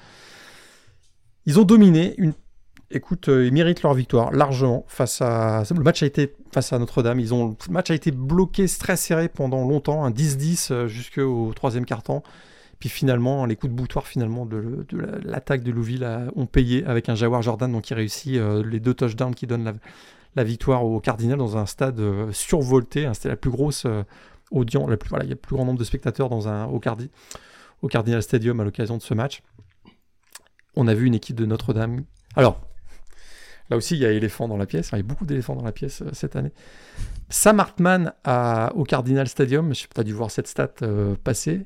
ils ont dominé. Une, écoute, euh, ils méritent leur victoire largement face à. Le match a été face à Notre-Dame. Ont le match a été bloqué, très serré pendant longtemps, un 10-10 euh, jusqu'au troisième quart-temps. Puis finalement, les coups de boutoir finalement de, l'attaque de Louisville ont payé avec un Jawar Jordan donc qui réussit les deux touchdowns qui donnent la, victoire au Cardinal dans un stade euh, survolté. Hein, c'était la plus grosse euh, audience, la plus, voilà, il y a le plus grand nombre de spectateurs dans un, au Cardinal Stadium à l'occasion de ce match. On a vu une équipe de Notre-Dame. Alors, là aussi, il y a éléphant dans la pièce. il y a beaucoup d'éléphants dans la pièce euh, cette année. Sam Hartman au Cardinal Stadium, je sais pas, dû voir cette stat passer.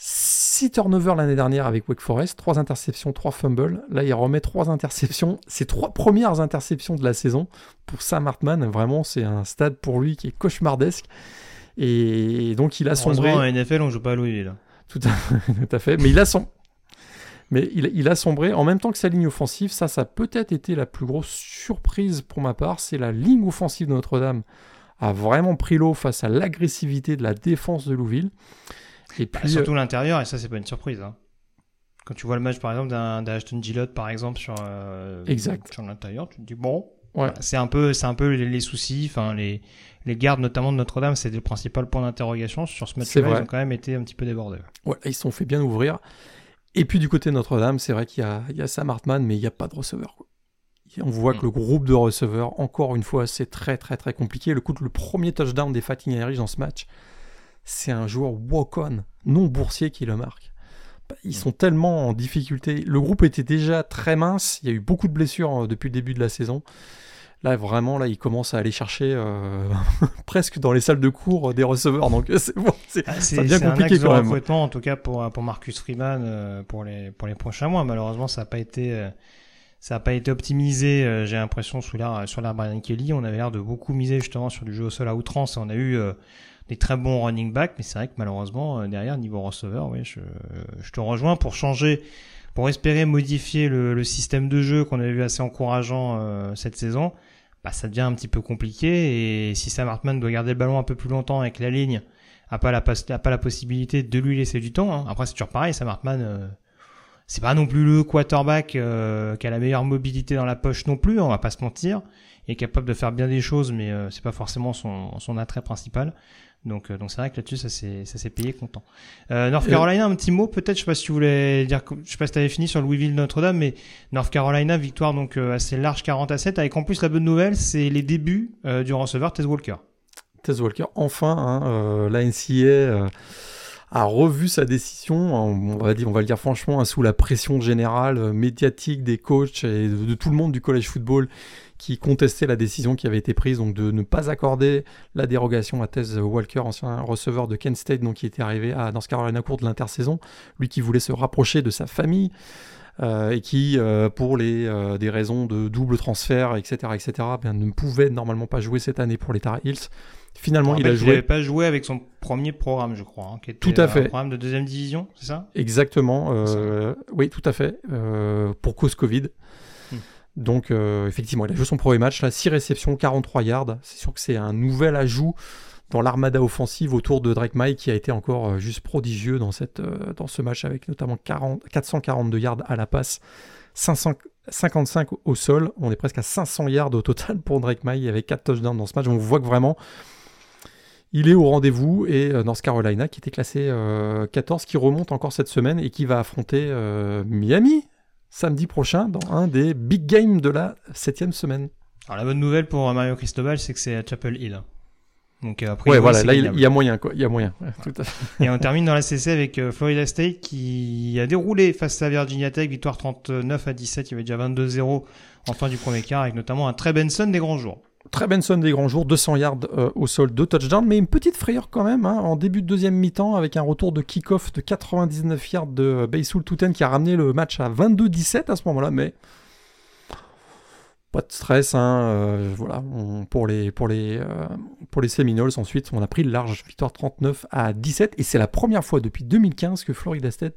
6 turnovers l'année dernière avec Wake Forest, 3 interceptions, 3 fumbles. Là, il remet 3 interceptions. Ses 3 premières interceptions de la saison pour Sam Hartman. Vraiment, c'est un stade pour lui qui est cauchemardesque. Et donc, il a sombré. En NFL, on joue pas à Louisville. Tout à, tout à fait. Mais il a son. Mais il, il, a sombré en même temps que sa ligne offensive. Ça, ça a peut-être été la plus grosse surprise pour ma part. C'est la ligne offensive de Notre-Dame a vraiment pris l'eau face à l'agressivité de la défense de Louisville. Et bah, puis, surtout euh, l'intérieur, et ça, c'est pas une surprise. Hein. Quand tu vois le match, par exemple, d'un Ashton Gillott, par exemple, sur, euh, exact. sur l'intérieur, tu te dis, bon, ouais. c'est un peu, c'est un peu les, soucis, enfin, les, les gardes, notamment de Notre-Dame, c'était le principal point d'interrogation. Sur ce match-là, ils ont quand même été un petit peu débordés. Ouais, ils se sont fait bien ouvrir. Et puis du côté de Notre-Dame, c'est vrai qu'il y a, il y a Sam Hartman, mais il n'y a pas de receveur. On voit que le groupe de receveurs, encore une fois, c'est très très très compliqué. Le coup, le premier touchdown des Fighting Irish dans ce match, c'est un joueur walk-on, non boursier qui le marque. Ils sont tellement en difficulté. Le groupe était déjà très mince. Il y a eu beaucoup de blessures euh, depuis le début de la saison. Là, vraiment, là, il commence à aller chercher euh, presque dans les salles de cours des receveurs. Donc, c'est bon, ah, bien compliqué quand même. en tout cas pour, pour Marcus Freeman euh, pour, les, pour les prochains mois. Malheureusement, ça n'a pas été. ça n'a pas été optimisé, j'ai l'impression, sous l'air, sur l'air Brian Kelly. On avait l'air de beaucoup miser justement sur du jeu au sol à outrance. on a eu des très bons running backs, mais c'est vrai que malheureusement, euh, derrière, niveau receveur, oui, je, je te rejoins pour changer, pour espérer modifier le, le système de jeu qu'on avait vu assez encourageant euh, cette saison. Bah, ça devient un petit peu compliqué et si Sam Hartman doit garder le ballon un peu plus longtemps avec la ligne, a pas la, possibilité de lui laisser du temps. Hein. Après, c'est toujours pareil, Sam Hartman, euh, c'est pas non plus le quarterback qui a la meilleure mobilité dans la poche non plus, on va pas se mentir. Il est capable de faire bien des choses, mais c'est pas forcément son, son attrait principal. Donc, euh, donc c'est vrai que là-dessus, ça s'est payé content. Euh, North Carolina, un petit mot peut-être. Je sais pas si tu voulais dire, je sais pas si t'avais fini sur Louisville Notre-Dame, mais North Carolina victoire donc euh, assez large 40 à 7. Avec en plus la bonne nouvelle, c'est les débuts du receveur Tez Walker. Tez Walker, enfin, hein, la NCA a revu sa décision, on va, dire, on va le dire franchement, hein, sous la pression générale médiatique des coachs et de, tout le monde du college football qui contestait la décision qui avait été prise donc de ne pas accorder la dérogation à Tez Walker, ancien receveur de Kent State, donc qui était arrivé à North Carolina cours de l'intersaison, lui qui voulait se rapprocher de sa famille. Euh, et qui, euh, pour les, euh, des raisons de double transfert, etc., etc., bien, ne pouvait normalement pas jouer cette année pour les Tar Heels. Finalement, il a joué. Il n'avait pas joué avec son premier programme, je crois, hein, qui était tout à fait. un programme de deuxième division, c'est ça? Exactement. oui, tout à fait. pour cause Covid. Donc euh, effectivement, il a joué son premier match, là, 6 réceptions, 43 yards. C'est sûr que c'est un nouvel ajout dans l'armada offensive autour de Drake May qui a été encore euh, juste prodigieux dans, cette, euh, dans ce match avec notamment 40, 442 yards à la passe, 555 au sol. On est presque à 500 yards au total pour Drake May avec 4 touchdowns dans ce match. On voit que vraiment il est au rendez-vous et North Carolina qui était classé 14 qui remonte encore cette semaine et qui va affronter Miami samedi prochain dans un des big games de la septième semaine. Alors la bonne nouvelle pour Mario Cristobal, c'est que c'est à Chapel Hill. Donc euh, après, ouais, voilà, là il y a moyen quoi, il y a moyen. Et on termine dans la CC avec euh, Florida State qui a déroulé face à Virginia Tech, victoire 39 à 17, il y avait déjà 22-0 en fin du premier quart avec notamment un très Benson des grands jours. Très Benson des grands jours, 200 yards euh, au sol, 2 touchdowns, mais une petite frayeur quand même hein, en début de deuxième mi-temps avec un retour de kick-off de 99 yards de Baysoul Touten qui a ramené le match à 22-17 à ce moment-là, mais pas de stress. Hein, euh, voilà, pour, les, euh, Seminoles, ensuite, on a pris le large victoire 39 à 17. Et c'est la première fois depuis 2015 que Florida State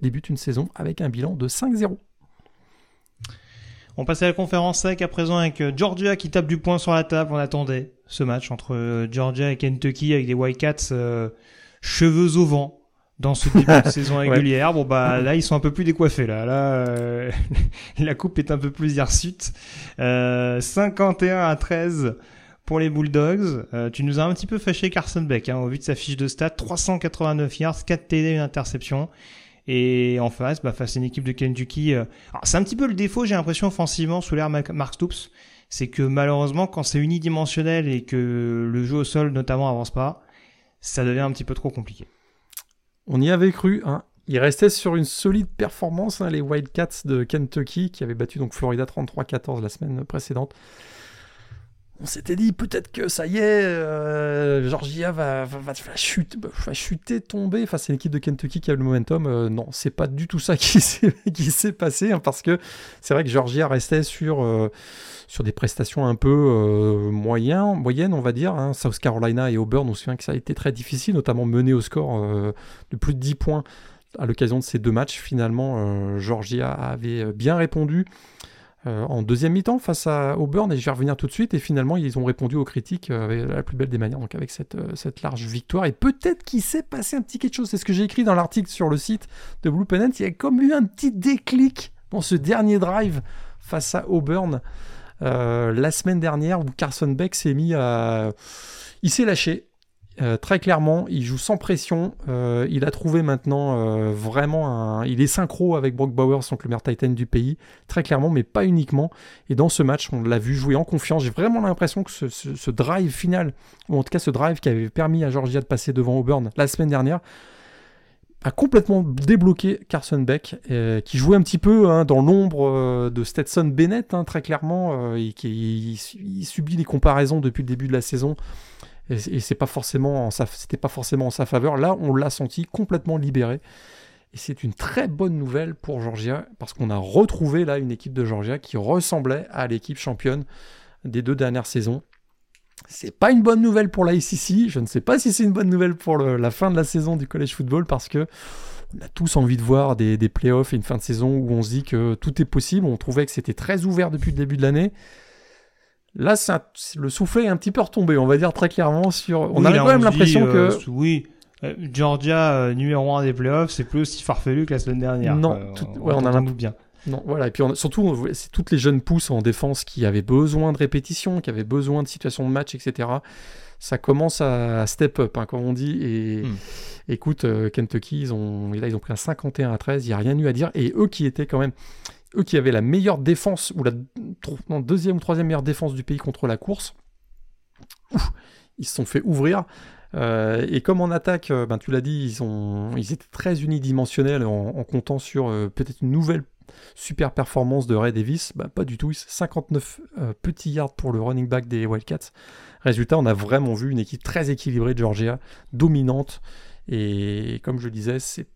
débute une saison avec un bilan de 5-0. On passe à la conférence sec à présent avec euh, Georgia qui tape du poing sur la table. On attendait ce match entre Georgia et Kentucky avec des Wildcats cheveux au vent dans ce début de saison régulière. Bon bah là ils sont un peu plus décoiffés là. Là euh, la coupe est un peu plus hirsute. Euh, 51 à 13 pour les Bulldogs. Euh, tu nous as un petit peu fâché Carson Beck hein, au vu de sa fiche de stats. 389 yards, 4 TD, une interception. Et en face, bah, face à une équipe de Kentucky, euh, c'est un petit peu le défaut, j'ai l'impression offensivement sous l'air Mark Stoops, c'est que malheureusement quand c'est unidimensionnel et que le jeu au sol notamment avance pas, ça devient un petit peu trop compliqué. On y avait cru. Hein. Il restait sur une solide performance, hein, les Wildcats de Kentucky, qui avaient battu donc Florida 33-14 la semaine précédente. On s'était dit peut-être que ça y est, euh, Georgia va, va, chuter, va, chuter, tomber face à une équipe de Kentucky qui a le momentum. Euh, non, c'est pas du tout ça qui s'est passé, hein, parce que c'est vrai que Georgia restait sur, euh, des prestations un peu moyen, moyennes, on va dire. Hein. South Carolina et Auburn, on se souvient que ça a été très difficile, notamment mené au score de plus de 10 points à l'occasion de ces deux matchs. Finalement, Georgia avait bien répondu en deuxième mi-temps face à Auburn, et je vais revenir tout de suite. Et finalement, ils ont répondu aux critiques avec la plus belle des manières, donc avec cette, cette large victoire. Et peut-être qu'il s'est passé un petit quelque chose. C'est ce que j'ai écrit dans l'article sur le site de Blue Pennant. Il y a comme eu un petit déclic dans ce dernier drive face à Auburn. Euh, la semaine dernière où Carson Beck s'est mis à... Il s'est lâché. Euh, très clairement, il joue sans pression. Euh, il a trouvé maintenant vraiment un. Il est synchro avec Brock Bowers, donc le meilleur Titan du pays, très clairement, mais pas uniquement. Et dans ce match, on l'a vu jouer en confiance. J'ai vraiment l'impression que ce, drive final, ou en tout cas ce drive qui avait permis à Georgia de passer devant Auburn la semaine dernière, a complètement débloqué Carson Beck, euh, qui jouait un petit peu hein, dans l'ombre euh, de Stetson Bennett, hein, très clairement, euh, et qui il, subit les comparaisons depuis le début de la saison. Et, c'est pas forcément, c'était pas forcément en sa faveur. Là, on l'a senti complètement libéré. Et c'est une très bonne nouvelle pour Georgia, parce qu'on a retrouvé là une équipe de Georgia qui ressemblait à l'équipe championne des deux dernières saisons. C'est pas une bonne nouvelle pour la. Je ne sais pas si c'est une bonne nouvelle pour la fin de la saison du college football parce que on a tous envie de voir des, des, playoffs et une fin de saison où on se dit que tout est possible. On trouvait que c'était très ouvert depuis le début de l'année. Là, le soufflet est un petit peu retombé, on va dire très clairement. Sur... On a quand même l'impression que. Euh, oui, euh, Georgia, euh, numéro 1 des playoffs, c'est plus aussi farfelu que la semaine dernière. Non, ouais, on, on a bien. Non, voilà. Et puis surtout, c'est toutes les jeunes pousses en défense qui avaient besoin de répétition, qui avaient besoin de situations de match, etc. Ça commence à step up, hein, comme on dit. Et hmm. écoute, euh, Kentucky, ils ont, là, ils ont pris un 51 à 13, il n'y a rien eu à dire. Et eux qui étaient quand même, eux qui avaient la meilleure défense, ou la deuxième ou troisième meilleure défense du pays contre la course, ils se sont fait ouvrir. Euh, et comme en attaque, euh, ben, tu l'as dit, ils, ils étaient très unidimensionnels en, comptant sur peut-être une nouvelle Super performance de Ray Davis, bah, pas du tout. 59 euh, petits yards pour le running back des Wildcats. Résultat, on a vraiment vu une équipe très équilibrée de Georgia, dominante. Et comme je disais, c'est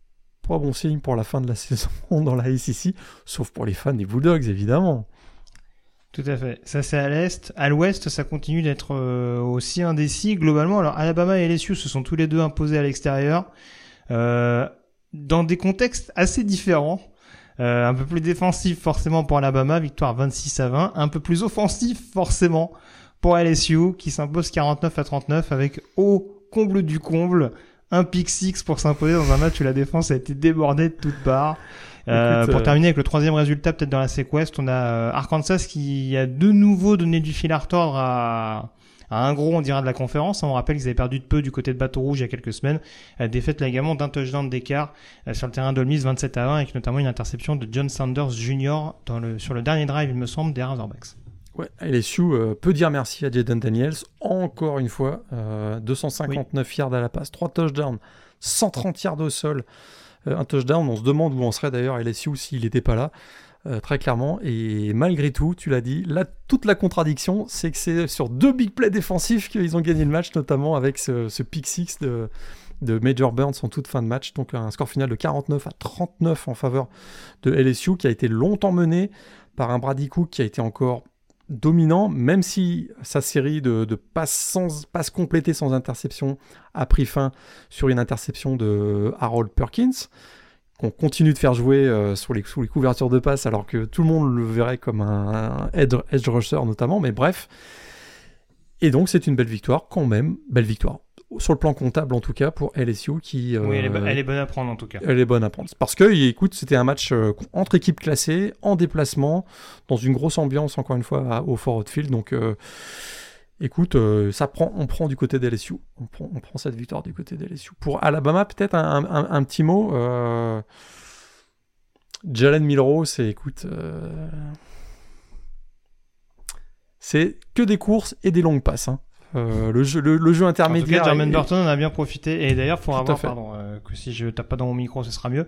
pas bon signe pour la fin de la saison dans la SEC, sauf pour les fans des Bulldogs, évidemment. Tout à fait. Ça, c'est à l'est. À l'ouest, ça continue d'être euh, aussi indécis. Globalement, alors Alabama et LSU se sont tous les deux imposés à l'extérieur. Euh, dans des contextes assez différents. Euh, un peu plus défensif forcément pour Alabama, victoire 26 à 20. Un peu plus offensif forcément pour LSU qui s'impose 49 à 39 avec au comble du comble un pick six pour s'imposer dans un match où la défense a été débordée de toutes parts. Euh, pour euh, terminer avec le troisième résultat, peut-être dans la Sequest, on a Arkansas qui a de nouveau donné du fil à retordre à, un gros, on dira, de la conférence. On rappelle qu'ils avaient perdu de peu du côté de Bateau Rouge il y a quelques semaines. Euh, défaite là également d'un touchdown d'écart euh, sur le terrain d'Olmis 27 à 1 avec notamment une interception de John Sanders Jr. Dans le, sur le dernier drive, il me semble, des Razorbacks. Ouais, LSU euh, peut dire merci à Jaden Daniels. Encore une fois, 259 yards à la passe, 3 touchdowns, 130 yards au sol, un touchdown. On se demande où on serait d'ailleurs LSU s'il n'était pas là. Euh, très clairement. Et malgré tout, tu l'as dit, là, toute la contradiction, c'est que c'est sur deux big plays défensifs qu'ils ont gagné le match, notamment avec ce, ce pick six de, de Major Burns en toute fin de match. Donc un score final de 49 à 39 en faveur de LSU, qui a été longtemps mené par un Brady Cook qui a été encore dominant, même si sa série de, passes, sans, passes complétées sans interception a pris fin sur une interception de Harold Perkins qu'on continue de faire jouer euh, les, sous les couvertures de passe alors que tout le monde le verrait comme un, edge, rusher notamment, mais bref. Et donc c'est une belle victoire quand même, belle victoire. Sur le plan comptable en tout cas pour LSU qui... oui, elle est, bonne à prendre en tout cas. Elle est bonne à prendre. Parce que, écoute, c'était un match euh, entre équipes classées, en déplacement, dans une grosse ambiance encore une fois au Fort Field. Donc euh, écoute, euh, ça prend, on prend du côté d'LSU. On prend, on prend cette victoire du côté d'LSU. Pour Alabama, peut-être un, petit mot. Euh, Jalen Milrow, c'est, écoute, euh, c'est que des courses et des longues passes. Hein. Euh, le, jeu, le, jeu intermédiaire. En tout cas, Burton en a bien profité. Et d'ailleurs, faut avoir, pardon, euh, que si je tape pas dans mon micro, ce sera mieux.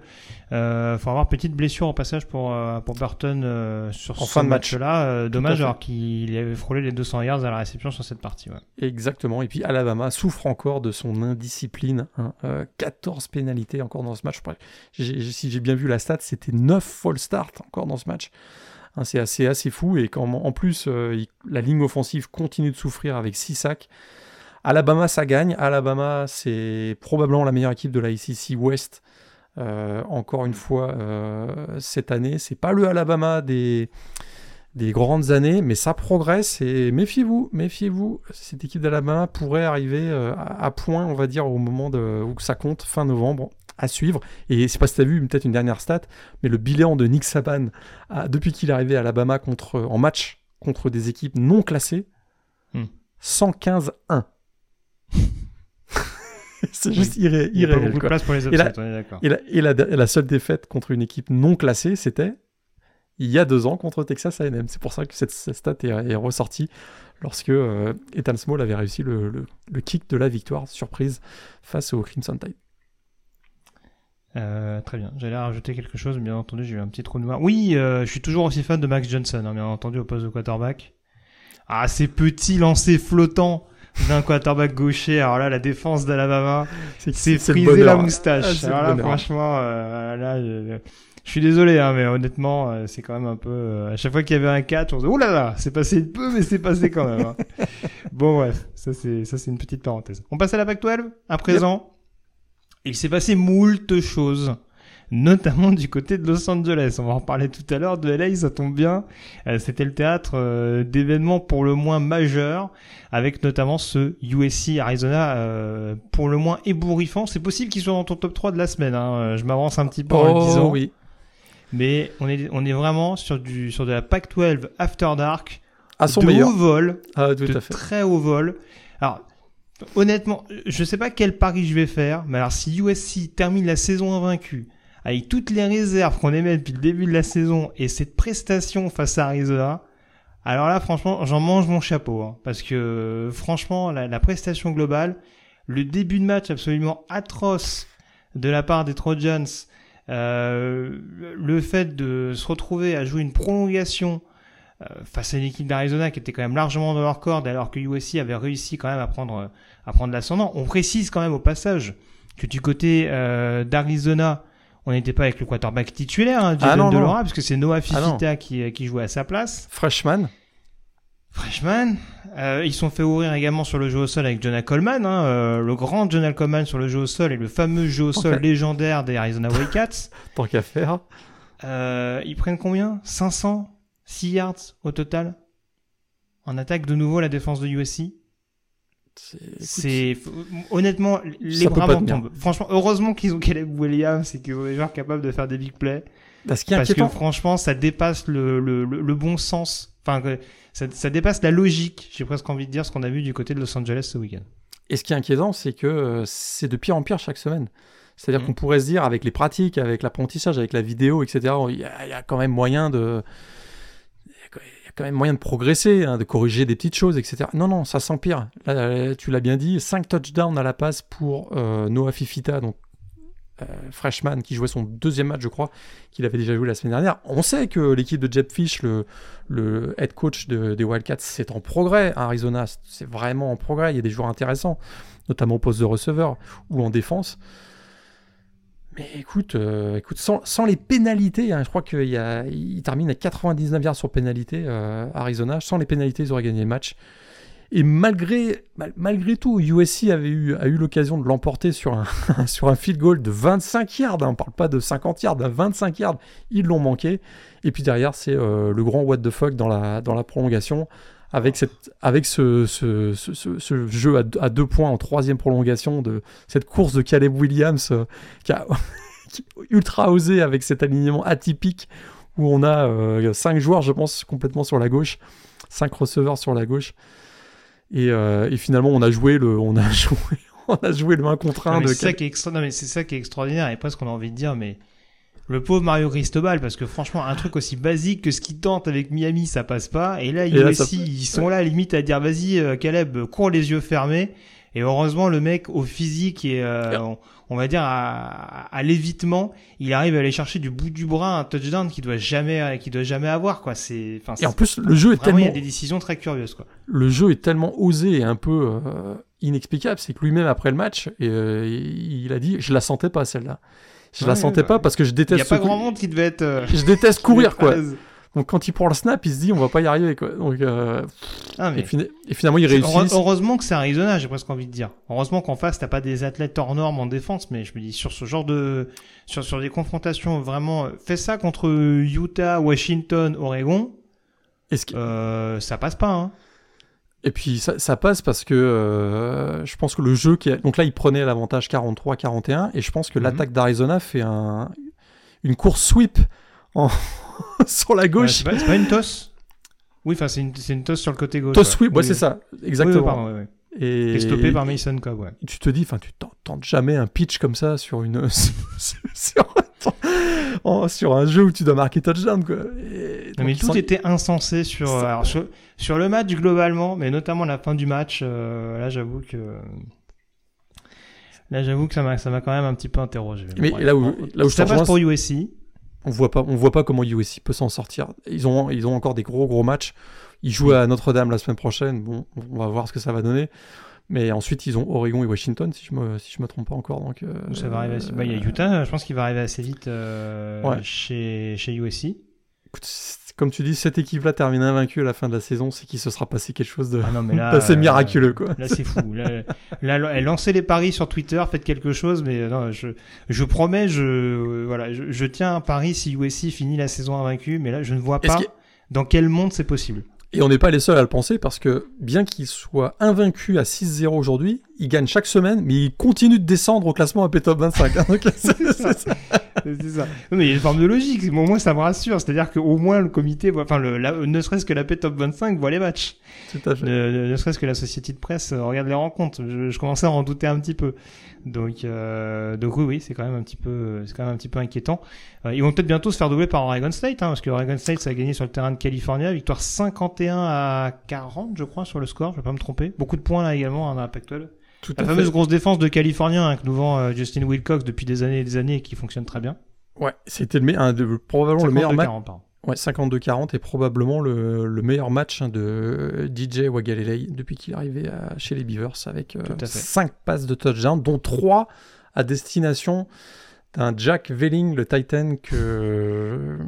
Euh, faut avoir petite blessure au passage pour euh, pour Burton euh, sur ce match-là. dommage alors qu'il avait frôlé les 200 yards à la réception sur cette partie. Ouais. Exactement. Et puis Alabama souffre encore de son indiscipline. Hein. 14 pénalités encore dans ce match. si j'ai bien vu la stat, c'était 9 false start encore dans ce match. Hein, c'est assez, assez fou. Et quand en plus euh, la ligne offensive continue de souffrir avec 6 sacs. Alabama, ça gagne. Alabama, c'est probablement la meilleure équipe de la ICC West. Euh, encore une fois, euh, cette année, c'est pas le Alabama des, des grandes années, mais ça progresse et méfiez-vous, méfiez-vous. Cette équipe d'Alabama pourrait arriver à, point, on va dire, au moment où ça compte, fin novembre à suivre. Et c'est pas si tu as vu peut-être une dernière stat, mais le bilan de Nick Saban depuis qu'il est arrivé à Alabama contre, en match contre des équipes non classées, 115-1. Hmm. c'est juste irré irréel. beaucoup de place pour les upsets. Et, la, et, la, seule défaite contre une équipe non classée, c'était il y a deux ans contre Texas A&M. C'est pour ça que cette, stat est, ressortie lorsque euh, Ethan Small avait réussi le, le, kick de la victoire surprise face au Crimson Tide. Euh, très bien. J'allais rajouter quelque chose, bien entendu, j'ai eu un petit trou noir. Oui, euh, je suis toujours aussi fan de Max Johnson, hein, bien entendu, au poste de quarterback. Ah, ces petits lancers flottants d'un quarterback gaucher. Alors là, la défense d'Alabama, c'est friser la moustache. Ah, Alors là, franchement, euh, là, je, je, suis désolé, hein, mais honnêtement, euh, c'est quand même un peu. Euh, à chaque fois qu'il y avait un catch, on se dit, oh là là, c'est passé peu, mais c'est passé quand même. Hein. bon, bref, ça c'est ça c'est une petite parenthèse. On passe à la Pac-12 à présent? Il s'est passé moult choses notamment du côté de Los Angeles. On va en parler tout à l'heure de LA, ça tombe bien. Euh, c'était le théâtre euh, d'événements pour le moins majeurs, avec notamment ce USC Arizona euh, pour le moins ébouriffant. C'est possible qu'il soit dans ton top 3 de la semaine. Hein. Je m'avance un petit peu en le oh, disant. Oui. Mais on est, on est vraiment sur, du, sur de la Pac-12 After Dark. À son de meilleur. haut vol. Ah, tout de à fait. très haut vol. Alors, honnêtement, je sais pas quel pari je vais faire, mais alors si USC termine la saison invaincue, avec toutes les réserves qu'on émet depuis le début de la saison et cette prestation face à Arizona, alors là, franchement, j'en mange mon chapeau, hein, parce que franchement, la, prestation globale, le début de match absolument atroce de la part des Trojans, euh, le fait de se retrouver à jouer une prolongation euh, face à une équipe d'Arizona qui était quand même largement dans leur corde, alors que USC avait réussi quand même à prendre à prendre l'ascendant. On précise quand même au passage que du côté euh, d'Arizona, on n'était pas avec le quarterback titulaire, hein, ah de Laura, parce que c'est Noah ah Fifita qui, qui jouait à sa place. Freshman. Freshman. Euh, ils sont fait ouvrir également sur le jeu au sol avec Jonah Coleman, hein, euh, le grand Jonah Coleman sur le jeu au sol et le fameux jeu au sol légendaire des Arizona Wildcats. Tant qu'à faire. Euh, ils prennent combien? 500 6 yards au total? En attaque de nouveau la défense de USC. C'est honnêtement les bras tombent. Franchement, heureusement qu'ils ont Caleb Williams et qu'ils ont des joueurs capables de faire des big plays. Parce, Parce que franchement, ça dépasse le, le, le, bon sens enfin, ça, ça dépasse la logique. J'ai presque envie de dire ce qu'on a vu du côté de Los Angeles ce week-end. Et ce qui est inquiétant, c'est que euh, c'est de pire en pire chaque semaine. C'est-à-dire Mm. qu'on pourrait se dire, avec les pratiques, avec l'apprentissage, avec la vidéo, etc., il y, a, il y a quand même moyen de. Quand même moyen de progresser, hein, de corriger des petites choses, etc. Non, non, ça s'empire. Tu l'as bien dit, 5 touchdowns à la passe pour euh, Noah Fifita, donc euh, freshman, qui jouait son deuxième match, je crois, qu'il avait déjà joué la semaine dernière. On sait que l'équipe de Jeb Fish, le, head coach de- des Wildcats, c'est en progrès à Arizona. C'est vraiment en progrès. Il y a des joueurs intéressants, notamment au poste de receveur ou en défense. Mais écoute, euh, écoute sans, les pénalités, hein, je crois qu'il termine à 99 yards sur pénalité, euh, Arizona. Sans les pénalités, ils auraient gagné le match. Et malgré, mal- malgré tout, USC avait eu, a eu l'occasion de l'emporter sur un, sur un field goal de 25 yards. hein. on ne parle pas de 50 yards, à 25 yards. Ils l'ont manqué. Et puis derrière, c'est euh, le grand what the fuck dans la, dans la prolongation. Avec, cette, avec ce, ce, ce- jeu à, deux- à deux points en troisième prolongation, de cette course de Caleb Williams euh, qui a qui est ultra osé avec cet alignement atypique où on a euh, cinq joueurs, je pense, complètement sur la gauche, cinq receveurs sur la gauche. Et, euh, et finalement, on a joué le, on a joué, on a joué le 1 contre 1 Non, mais de c'est ça c'est ça qui est extraordinaire et presque on a envie de dire mais le pauvre Mario Cristobal parce que franchement un truc aussi basique que ce qu'il tente avec Miami ça passe pas. Et là là, USC ça- ils sont là limite à dire vas-y euh, Caleb cours les yeux fermés. Et heureusement le mec au physique et euh, on, on va dire à, à l'évitement il arrive à aller chercher du bout du bras un touchdown qu'il doit jamais qu'il doit jamais avoir quoi. C'est enfin Et en c'est- plus, le jeu est vraiment il y a tellement, des décisions très curieuses quoi. Le jeu est tellement osé et un peu euh, inexplicable, c'est que lui-même après le match, et, euh, il a dit, je la sentais pas celle-là. Je la sentais ouais. pas parce que je il y déteste. a pas grand monde qui devait être euh, Je déteste courir quoi. Donc quand il prend le snap, il se dit on va pas y arriver quoi. Donc euh, Ah, mais- et, fina- et finalement il réussit. heure- Heureusement que c'est Arizona, j'ai presque envie de dire. Heureusement qu'en face, t'as pas des athlètes hors normes en défense, mais je me dis, sur ce genre de, sur, sur des confrontations vraiment, euh, fais ça contre Utah, Washington, Oregon, Est-ce que- euh, ça passe pas, hein. Et puis ça, ça passe parce que euh, je pense que le jeu qui a... donc là il prenait l'avantage 43-41 et je pense que Mhm. l'attaque d'Arizona fait un une course sweep en... sur la Ouais, gauche. c'est pas, une toss? Oui, enfin, c'est une, une toss sur le côté gauche. Toss ouais. sweep, ouais, Oui, c'est oui. ça, oui, exactement. pardon, et... Et stoppé par Mason Cobb, ouais. tu te dis, enfin, tu t'en- tentes jamais un pitch comme ça sur une sur, un jeu où tu dois marquer touchdown quoi. Et Non, donc, mais tout était insensé sur, Ça- alors, sur, sur le match globalement, mais notamment la fin du match. euh, là, j'avoue que là, j'avoue que ça m'a ça m'a quand même un petit peu interrogé. Mais là où- là où je ça te passe pour USC. on voit pas, on voit pas comment USC peut s'en sortir. Ils ont, ils ont encore des gros gros matchs. Ils jouent à Notre-Dame la semaine prochaine. Bon, on va voir ce que ça va donner. Mais ensuite, ils ont Oregon et Washington, si je me, si je me trompe pas encore. Donc, euh, Ça va arriver. Assez... Bah, il y a Utah. Je pense qu'il va arriver assez vite euh, Ouais. chez chez USC. écoute, comme tu dis, cette équipe-là termine invaincue à la fin de la saison, c'est qu'il se sera passé quelque chose de Ah non, mais là, d'assez euh, miraculeux, quoi. Là, c'est fou. Là, lançait les paris sur Twitter, faites quelque chose, mais euh, non, je, je promets, je, euh, voilà, je, je tiens un pari si USC finit la saison invaincue, mais là, je ne vois pas dans quel monde c'est possible. Et on n'est pas les seuls à le penser parce que bien qu'il soit invaincu à 6-0 aujourd'hui, il gagne chaque semaine, mais il continue de descendre au classement AP Top 25. hein. Donc, c'est- ça. C'est ça. Non, mais il y a une forme de logique. Bon, moi, ça me rassure. C'est-à-dire qu'au moins, le comité, voit- enfin, le, la- ne serait-ce que la P Top 25 voit les matchs. Tout à fait. Ne, ne- ne serait-ce que la société de presse euh, regarde les rencontres. Je, je commençais à en douter un petit peu. Donc, euh, donc oui, oui, c'est quand même un petit peu, c'est quand même un petit peu inquiétant. Euh, ils vont peut-être bientôt se faire doubler par Oregon State, hein, parce que Oregon State, ça a gagné sur le terrain de California, victoire 51 à 40, je crois, sur le score. Je vais pas me tromper. Beaucoup de points là également hein, la Pac-12. Tout La fameuse fait. grosse défense de Californien hein, que nous vend euh, Justin Wilcox depuis des années et des années et qui fonctionne très bien. Ouais, c'était le, un de- probablement le meilleur match. 52-40, pardon. Ouais, 52-40 est probablement le, le meilleur match hein, de DJ Wagalelei depuis qu'il est arrivé à- chez les Beavers avec Tout à fait. 5 passes de touchdown, dont 3 à destination d'un Jack Velling, le Titan, que...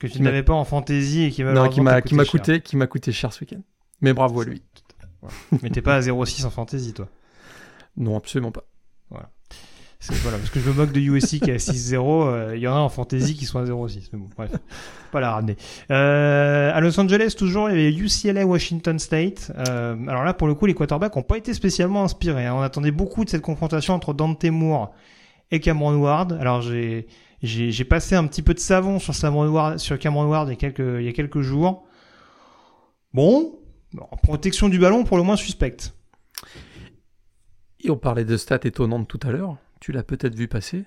Que tu n'avais pas en fantasy et qui m'a qui m'a qui m'a cher. coûté, qui m'a coûté cher ce week-end. Mais bravo à lui. Mais t'es pas à 0,6 en fantasy, toi. Non, absolument pas. C'est- Voilà, parce que je me moque de USC qui est à 6-0. euh, Il y en a en fantasy qui sont à 0,6. Mais bon, bref. Pas la ramener. Euh, à Los Angeles, toujours, il y avait UCLA Washington State. Euh, alors là, pour le coup, les quarterbacks n'ont pas été spécialement inspirés. hein. On attendait beaucoup de cette confrontation entre Dante Moore et Cameron Ward. Alors j'ai J'ai passé un petit peu de savon sur, Cameron Ward, sur Cameron Ward il y, a quelques, il y a quelques jours. Bon, en protection du ballon, pour le moins suspecte. Et on parlait de stats étonnantes tout à l'heure. Tu l'as peut-être vu passer.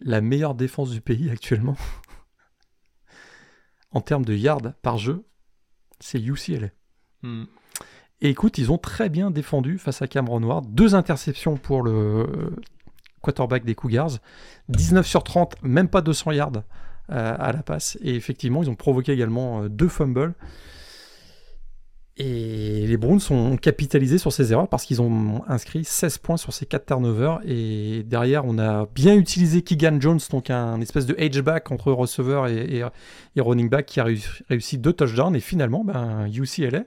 La meilleure défense du pays actuellement, en termes de yards par jeu, c'est UCLA. Hmm. Et écoute, ils ont très bien défendu face à Cameron Ward. Deux interceptions pour le quarterback des Cougars. 19 sur 30, même pas 200 yards euh, à la passe. Et effectivement, ils ont provoqué également euh, deux fumbles. Et les Browns sont capitalisés sur ces erreurs parce qu'ils ont inscrit 16 points sur ces 4 turnovers. Et derrière, on a bien utilisé Keegan Jones, donc un espèce de H-back entre receveur et, running back qui a réussi deux touchdowns. Et finalement, ben, UCLA,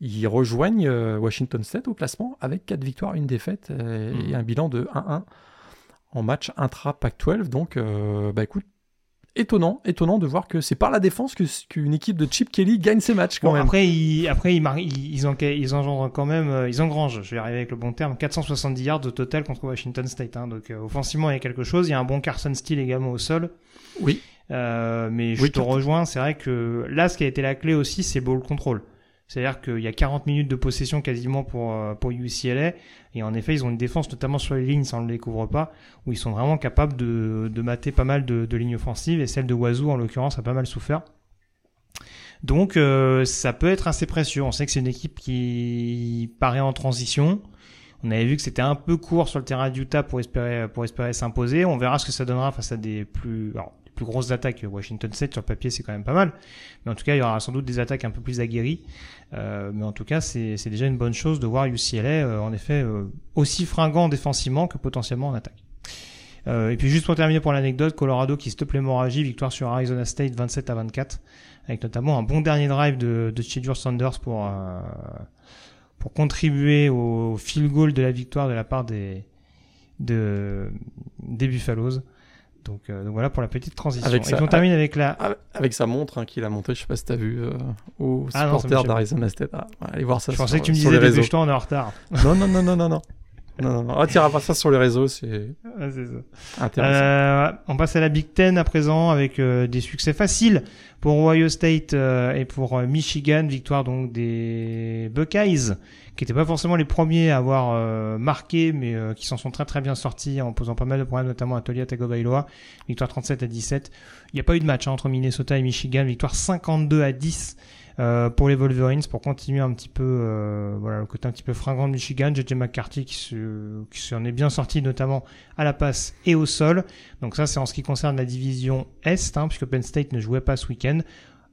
ils rejoignent euh, Washington State au classement avec 4 victoires, une défaite et, hmm. un bilan de 1-1 en match intra-Pac-12. Donc, euh, bah écoute, étonnant, étonnant de voir que c'est par la défense qu'une équipe de Chip Kelly gagne ses matchs quand même. Après, ils, après ils, ils, ils, engendrent quand même, euh, ils engrangent, je vais arriver avec le bon terme, 470 yards de total contre Washington State. Hein. donc offensivement, il y a quelque chose. Il y a un bon Carson Steele également au sol. Oui. mais je te rejoins, c'est vrai que là, ce qui a été la clé aussi, c'est ball control. C'est-à-dire qu'il y a 40 minutes de possession quasiment pour, euh, pour UCLA. Et en effet, ils ont une défense, notamment sur les lignes, ça on ne le découvre pas, où ils sont vraiment capables de, de mater pas mal de, de lignes offensives. Et celle de Wazoo, en l'occurrence, a pas mal souffert. Donc euh, ça peut être assez précieux. On sait que c'est une équipe qui paraît en transition. On avait vu que c'était un peu court sur le terrain d'Utah pour espérer pour espérer s'imposer. On verra ce que ça donnera face à des plus plus grosses attaques. Washington 7 sur le papier c'est quand même pas mal, mais en tout cas il y aura sans doute des attaques un peu plus aguerries. Euh, mais en tout cas c'est déjà une bonne chose de voir UCLA euh, en effet euh, aussi fringant défensivement que potentiellement en attaque. et puis juste pour terminer pour l'anecdote, Colorado qui stoppe l'hémorragie, victoire sur Arizona State 27 à 24, avec notamment un bon dernier drive de, de Sanders pour pour contribuer au field goal de la victoire de la part des de, des Buffaloes. Euh, donc, voilà pour la petite transition. Avec et on termine avec la. Avec sa montre hein, qu'il a montré, je sais pas si tu as vu, euh, au ah supporter d'Arizona State. Ah, allez voir ça. Je pensais que tu me disais dépêche-toi, on est en retard. non, non, non, non, non, non. Non, non, non. Ah, pas ça sur les réseaux, c'est ah, intéressant. Euh, on passe à la Big Ten à présent avec euh, des succès faciles pour Ohio State et pour Michigan, victoire donc des Buckeyes qui n'étaient pas forcément les premiers à avoir euh, marqué, mais euh, qui s'en sont très très bien sortis en posant pas mal de problèmes, notamment à Tolia Tagovailoa, victoire 37 à 17. Il n'y a pas eu de match hein, entre Minnesota et Michigan, victoire 52 à 10 euh, pour les Wolverines pour continuer un petit peu euh, voilà le côté un petit peu fringant de Michigan. JJ McCarthy qui se qui s'en est bien sorti notamment à la passe et au sol. Donc ça c'est en ce qui concerne la division Est hein, puisque Penn State ne jouait pas ce week-end.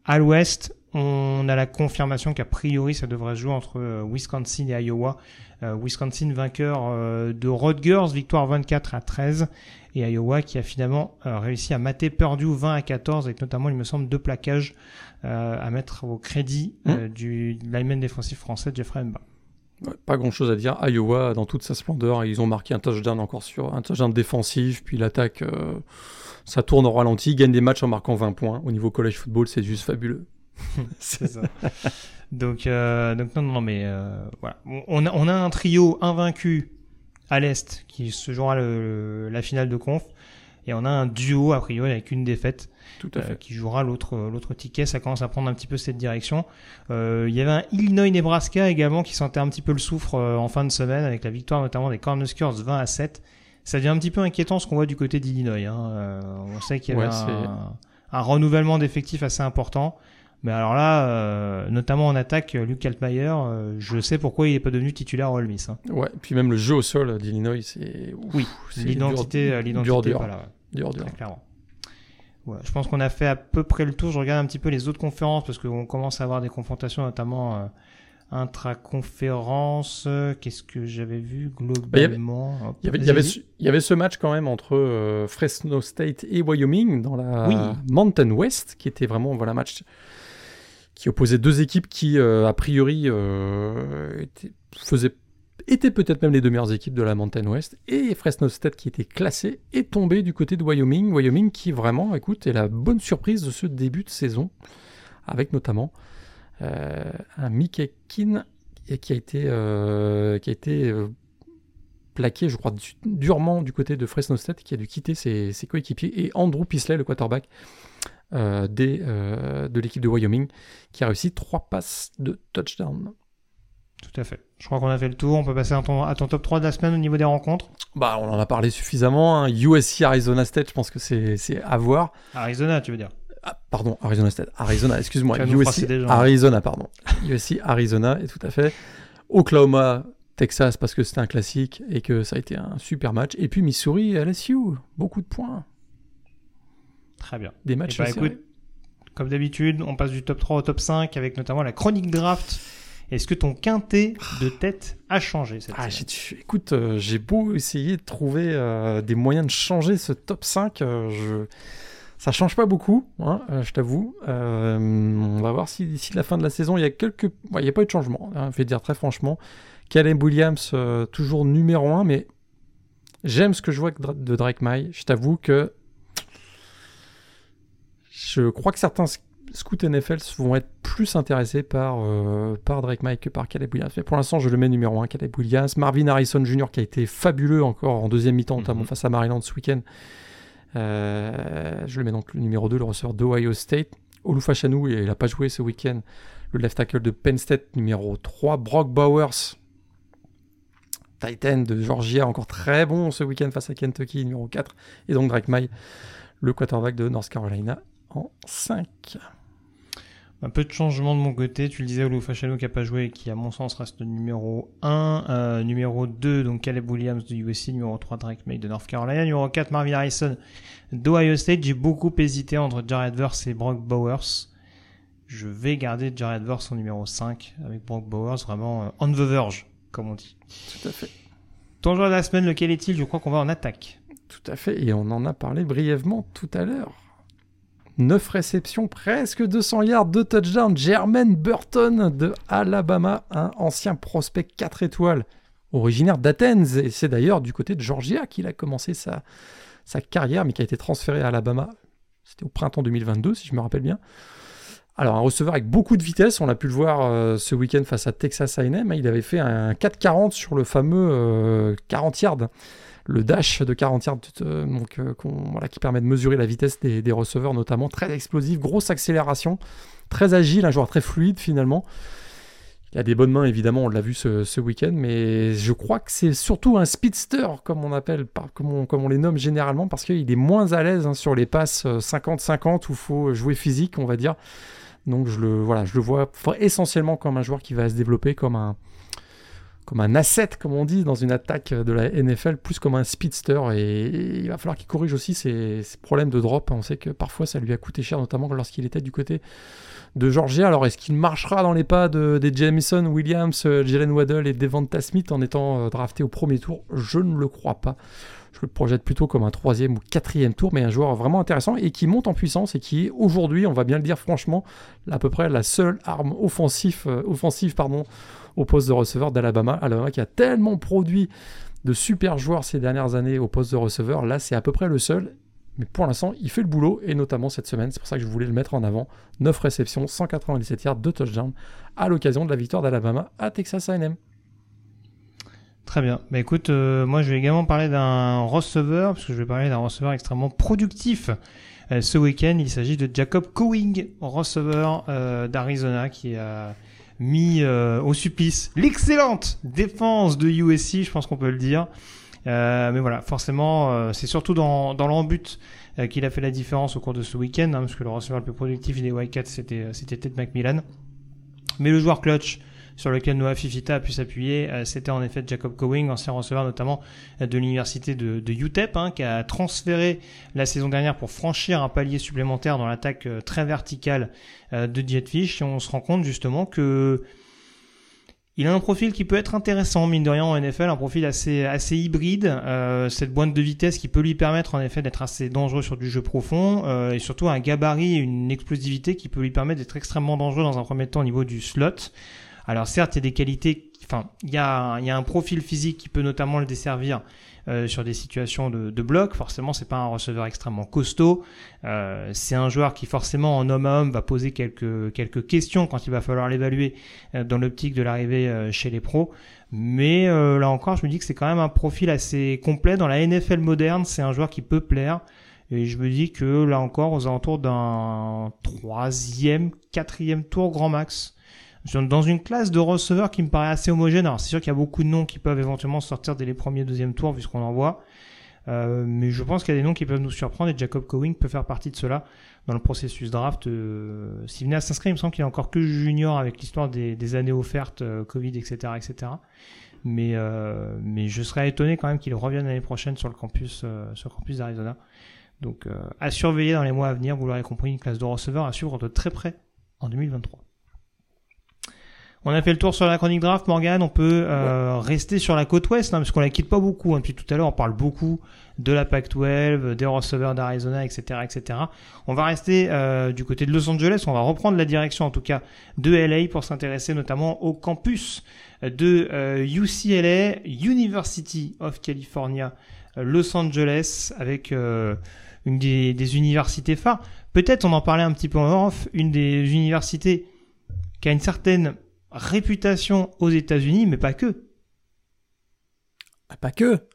À l'Ouest on a la confirmation qu'a priori ça devrait se jouer entre euh, Wisconsin et Iowa. Euh, Wisconsin vainqueur euh, de Rutgers, victoire 24 à 13. Et Iowa qui a finalement réussi à mater Purdue 20 à 14 avec notamment il me semble deux plaquages à mettre au crédit mmh. du lineman défensif français Jeffrey Mba. pas grand chose à dire. Iowa, dans toute sa splendeur, ils ont marqué un touchdown encore sur un touchdown défensif, puis l'attaque, ça tourne au ralenti, gagne des matchs en marquant 20 points. Au niveau college football, c'est juste fabuleux. c'est ça. donc, euh, donc non, non, mais euh, voilà. On a, on a un trio invaincu à l'Est qui se jouera le, la finale de conf. Et on a un duo, a priori, avec une défaite. Tout à euh, fait. qui jouera l'autre, l'autre ticket. Ça commence à prendre un petit peu cette direction. Euh, il y avait un Illinois-Nebraska également qui sentait un petit peu le soufre en fin de semaine avec la victoire notamment des Cornhuskers 20 à 7. Ça devient un petit peu inquiétant ce qu'on voit du côté d'Illinois. Hein. on sait qu'il y a un, un, renouvellement d'effectifs assez important. Mais alors là, euh, notamment en attaque, Luke Altmaier, euh, je sais pourquoi il n'est pas devenu titulaire au Ole Miss. Hein. Ouais, puis même le jeu au sol d'Illinois, c'est. Oui, l'identité, l'identité, dur, voilà, dur, dur. clairement. Ouais, je pense qu'on a fait à peu près le tour. Je regarde un petit peu les autres conférences parce qu'on commence à avoir des confrontations, notamment euh, intra-conférence. Qu'est-ce que j'avais vu globalement? Il, y avait, il, y avait, il y avait ce match quand même entre Fresno State et Wyoming dans la Mountain West, qui était vraiment voilà match qui opposait deux équipes qui, euh, a priori, euh, étaient, peut-être même les deux meilleures équipes de la Mountain West, et Fresno State qui était classé est tombé du côté de Wyoming. Wyoming qui vraiment, écoute, est la bonne surprise de ce début de saison, avec notamment euh, un Mickey Keane qui a été, qui a été plaqué, je crois, durement du côté de Fresno State, qui a dû quitter ses, coéquipiers, et Andrew Pisley, le quarterback euh, des, euh, de l'équipe de Wyoming, qui a réussi trois passes de touchdown. Tout à fait. Je crois qu'on a fait le tour. On peut passer à ton, à ton, top 3 de la semaine au niveau des rencontres. Bah, on en a parlé suffisamment. Hein. USC Arizona State, je pense que c'est à voir. Arizona, tu veux dire? Ah, Pardon, Arizona State. Arizona, excuse-moi. USC Arizona, pardon. USC Arizona, et tout à fait. Oklahoma Texas parce que c'était un classique et que ça a été un super match. Et puis Missouri LSU, beaucoup de points. Très bien. Des matchs bah, écoute, Comme d'habitude, on passe du top 3 au top 5 avec notamment la chronique draft. Est-ce que ton quintet de tête a changé cette ah, Écoute, euh, j'ai beau essayer de trouver euh, des moyens de changer ce top 5, euh, je... ça change pas beaucoup, hein, je t'avoue. on va voir si d'ici la fin de la saison, il y a quelques... il n'y a pas eu de changement, hein, je vais dire très franchement. Caleb Williams, euh, toujours numéro 1, mais j'aime ce que je vois de Drake May. Je t'avoue que je crois que certains scouts NFL vont être plus intéressés par, euh, par Drake May que par Caleb Williams. Mais pour l'instant, je le mets numéro 1, Caleb Williams. Marvin Harrison Jr., qui a été fabuleux encore en deuxième mi-temps, notamment mhm. face à Maryland ce week-end. Euh, je le mets donc le numéro 2, le receveur d'Ohio State. Olufashanu, il n'a pas joué ce week-end. Le left tackle de Penn State, numéro 3. Brock Bowers, Titan de Georgia, encore très bon ce week-end face à Kentucky, numéro 4. Et donc Drake May, le quarterback de North Carolina, en 5. Un peu de changement de mon côté. Tu le disais, Olufashanu qui n'a pas joué et qui, à mon sens, reste numéro 1. Euh, numéro 2, donc Caleb Williams de USC. Numéro 3, Drake May de North Carolina. Numéro 4, Marvin Harrison d'Ohio State. J'ai beaucoup hésité entre Jared Verse et Brock Bowers. Je vais garder Jared Verse en numéro 5 avec Brock Bowers, vraiment euh, on the verge comme on dit. Tout à fait. Ton joueur de la semaine, lequel est-il? Je crois qu'on va en attaque. Tout à fait, et on en a parlé brièvement tout à l'heure. 9 réceptions, presque 200 yards, 2 touchdowns. Jermaine Burton de Alabama, un ancien prospect 4 étoiles, originaire d'Athens. Et c'est d'ailleurs du côté de Georgia qu'il a commencé sa, sa carrière, mais qui a été transféré à Alabama. C'était au printemps 2022, si je me rappelle bien. Alors un receveur avec beaucoup de vitesse, on a pu le voir euh, ce week-end face à Texas A&M, il avait fait un 4,40 sur le fameux 40 euh, yards, le dash de 40 yards, euh, donc, voilà, qui permet de mesurer la vitesse des, receveurs notamment, très explosif, grosse accélération, très agile, un joueur très fluide finalement. Il a des bonnes mains évidemment, on l'a vu ce, week-end, mais je crois que c'est surtout un speedster comme on appelle, comme on, les nomme généralement, parce qu'il est moins à l'aise hein, sur les passes 50-50 où il faut jouer physique, on va dire. Donc je le, voilà, je le vois essentiellement comme un joueur qui va se développer comme un, comme un asset, comme on dit, dans une attaque de la NFL, plus comme un speedster. Et, il va falloir qu'il corrige aussi ses, problèmes de drop. On sait que parfois ça lui a coûté cher, notamment lorsqu'il était du côté de Georgia. Alors est-ce qu'il marchera dans les pas de, des Jameson, Williams, euh, Jalen Waddell et Devonta Smith en étant euh, drafté au premier tour? Je ne le crois pas je le projette plutôt comme un troisième ou quatrième tour, mais un joueur vraiment intéressant et qui monte en puissance et qui est aujourd'hui, on va bien le dire franchement, à peu près la seule arme offensive, euh, au poste de receveur d'Alabama. Alabama qui a tellement produit de super joueurs ces dernières années au poste de receveur, là c'est à peu près le seul. Mais pour l'instant, il fait le boulot, et notamment cette semaine, c'est pour ça que je voulais le mettre en avant. 9 réceptions, 197 yards, 2 touchdowns, à l'occasion de la victoire d'Alabama à Texas A&M. Très bien. Bah écoute, euh, moi je vais également parler d'un receveur, parce que je vais parler d'un receveur extrêmement productif. Euh, ce week-end, il s'agit de Jacob Cowing, receveur euh, d'Arizona, qui a mis au supplice l'excellente défense de USC, je pense qu'on peut le dire. mais voilà, forcément, c'est surtout dans, dans l'embut qu'il a fait la différence au cours de ce week-end, hein, parce que le receveur le plus productif des Wildcats, c'était c'était Ted McMillan. Mais le joueur clutch, sur lequel Noah Fifita a pu s'appuyer, euh, c'était en effet Jacob Cowing, ancien receveur notamment euh, de l'université de, UTEP, hein, qui a transféré la saison dernière pour franchir un palier supplémentaire dans l'attaque euh, très verticale de Jetfish. Et on se rend compte justement que il a un profil qui peut être intéressant, mine de rien, en NFL, un profil assez, assez hybride. cette boîte de vitesse qui peut lui permettre, en effet, d'être assez dangereux sur du jeu profond, et surtout un gabarit, une explosivité qui peut lui permettre d'être extrêmement dangereux dans un premier temps au niveau du slot. Alors certes, il y a des qualités enfin, il y a, y a un profil physique qui peut notamment le desservir euh, sur des situations de, de bloc. Forcément, c'est pas un receveur extrêmement costaud. Euh, c'est un joueur qui forcément en homme à homme va poser quelques questions quand il va falloir l'évaluer euh, dans l'optique de l'arrivée chez les pros. Mais là encore, je me dis que c'est quand même un profil assez complet dans la NFL moderne. C'est un joueur qui peut plaire. Et je me dis que là encore, aux alentours d'un troisième, quatrième tour grand max, dans une classe de receveurs qui me paraît assez homogène. Alors c'est sûr qu'il y a beaucoup de noms qui peuvent éventuellement sortir dès les premiers deuxième tours vu ce qu'on en voit. Euh, mais je pense qu'il y a des noms qui peuvent nous surprendre et Jacob Cowing peut faire partie de cela dans le processus draft. Euh, S'il venait à s'inscrire, il me semble qu'il est encore que junior avec l'histoire des, années offertes, euh, Covid, etc., etc. Mais, euh, mais je serais étonné quand même qu'il revienne l'année prochaine sur le campus, euh, sur le campus d'Arizona. Donc à surveiller dans les mois à venir, vous l'aurez compris, une classe de receveurs à suivre de très près en 2023. On a fait le tour sur la chronique draft, Morgan. On peut euh, rester sur la côte ouest, hein, parce qu'on la quitte pas beaucoup. Hein. Depuis tout à l'heure, on parle beaucoup de la Pac-12, des receveurs d'Arizona, etc., etc. On va rester euh, du côté de Los Angeles. On va reprendre la direction, en tout cas, de LA pour s'intéresser notamment au campus de UCLA, euh, University of California, Los Angeles, avec une des, des universités phares. Peut-être, on en parlait un petit peu en off, une des universités qui a une certaine réputation aux États-Unis, mais pas que. Ah, pas que.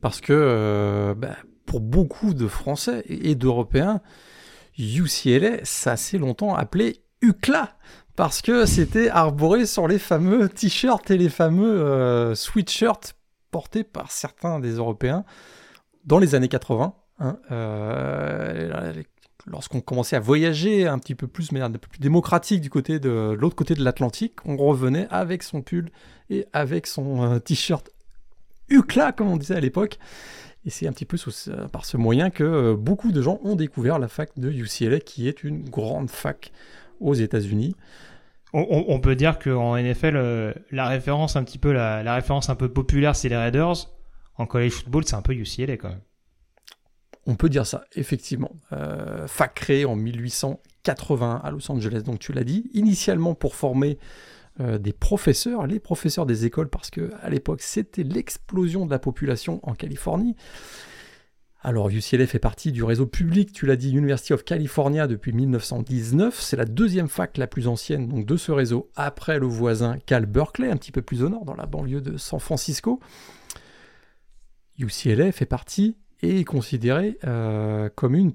Parce que euh, bah, pour beaucoup de Français et d'Européens, UCLA, ça s'est longtemps appelé UCLA. Parce que c'était arboré sur les fameux t-shirts et les fameux euh, sweatshirts portés par certains des Européens dans les années 80. Hein, euh, lorsqu'on commençait à voyager un petit peu plus, mais un peu plus démocratique du côté de, l'autre côté de l'Atlantique, on revenait avec son pull et avec son euh, t-shirt UCLA, comme on disait à l'époque. Et c'est un petit peu euh, par ce moyen que euh, beaucoup de gens ont découvert la fac de UCLA, qui est une grande fac aux États-Unis. On, peut dire qu'en NFL, la référence un petit peu, la référence un peu populaire, c'est les Raiders. En college football, c'est un peu UCLA quand même. On peut dire ça, effectivement. Euh, fac créée en 1880 à Los Angeles, donc tu l'as dit, initialement pour former euh, des professeurs, les professeurs des écoles, parce que à l'époque c'était l'explosion de la population en Californie. Alors UCLA fait partie du réseau public, tu l'as dit, University of California depuis 1919. C'est la deuxième fac la plus ancienne de ce réseau, après le voisin Cal Berkeley, un petit peu plus au nord, dans la banlieue de San Francisco. UCLA fait partie est considéré euh, comme une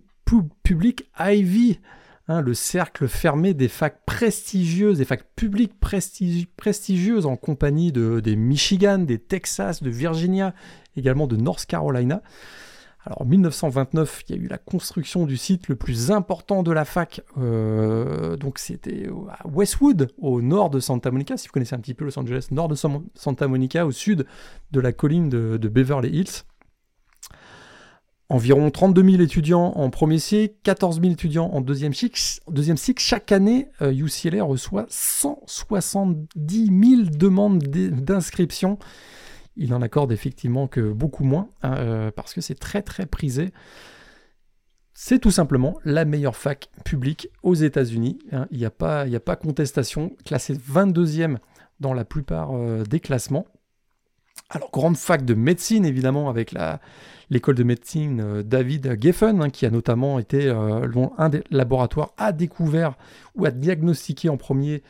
publique Ivy, hein, le cercle fermé des facs prestigieuses, des facs publiques prestigieuses en compagnie de, des Michigan, des Texas, de Virginia, également de North Carolina. Alors en 1929, il y a eu la construction du site le plus important de la fac, euh, donc c'était à Westwood, au nord de Santa Monica, si vous connaissez un petit peu Los Angeles, nord de Santa Monica, au sud de la colline de Beverly Hills environ 32 000 étudiants en premier cycle, 14 000 étudiants en deuxième cycle. Chaque année, UCLA euh, reçoit 170 000 demandes d'inscription. Il n'en accorde effectivement que beaucoup moins, hein, euh, parce que c'est très très prisé. C'est tout simplement la meilleure fac publique aux États-Unis. Hein. Il n'y a, pas, a pas contestation. Classé 22e dans la plupart euh, des classements. Alors, grande fac de médecine, évidemment, avec l'école de médecine euh, David Geffen, hein, qui a notamment été euh, un des laboratoires a découvert ou a diagnostiqué en premier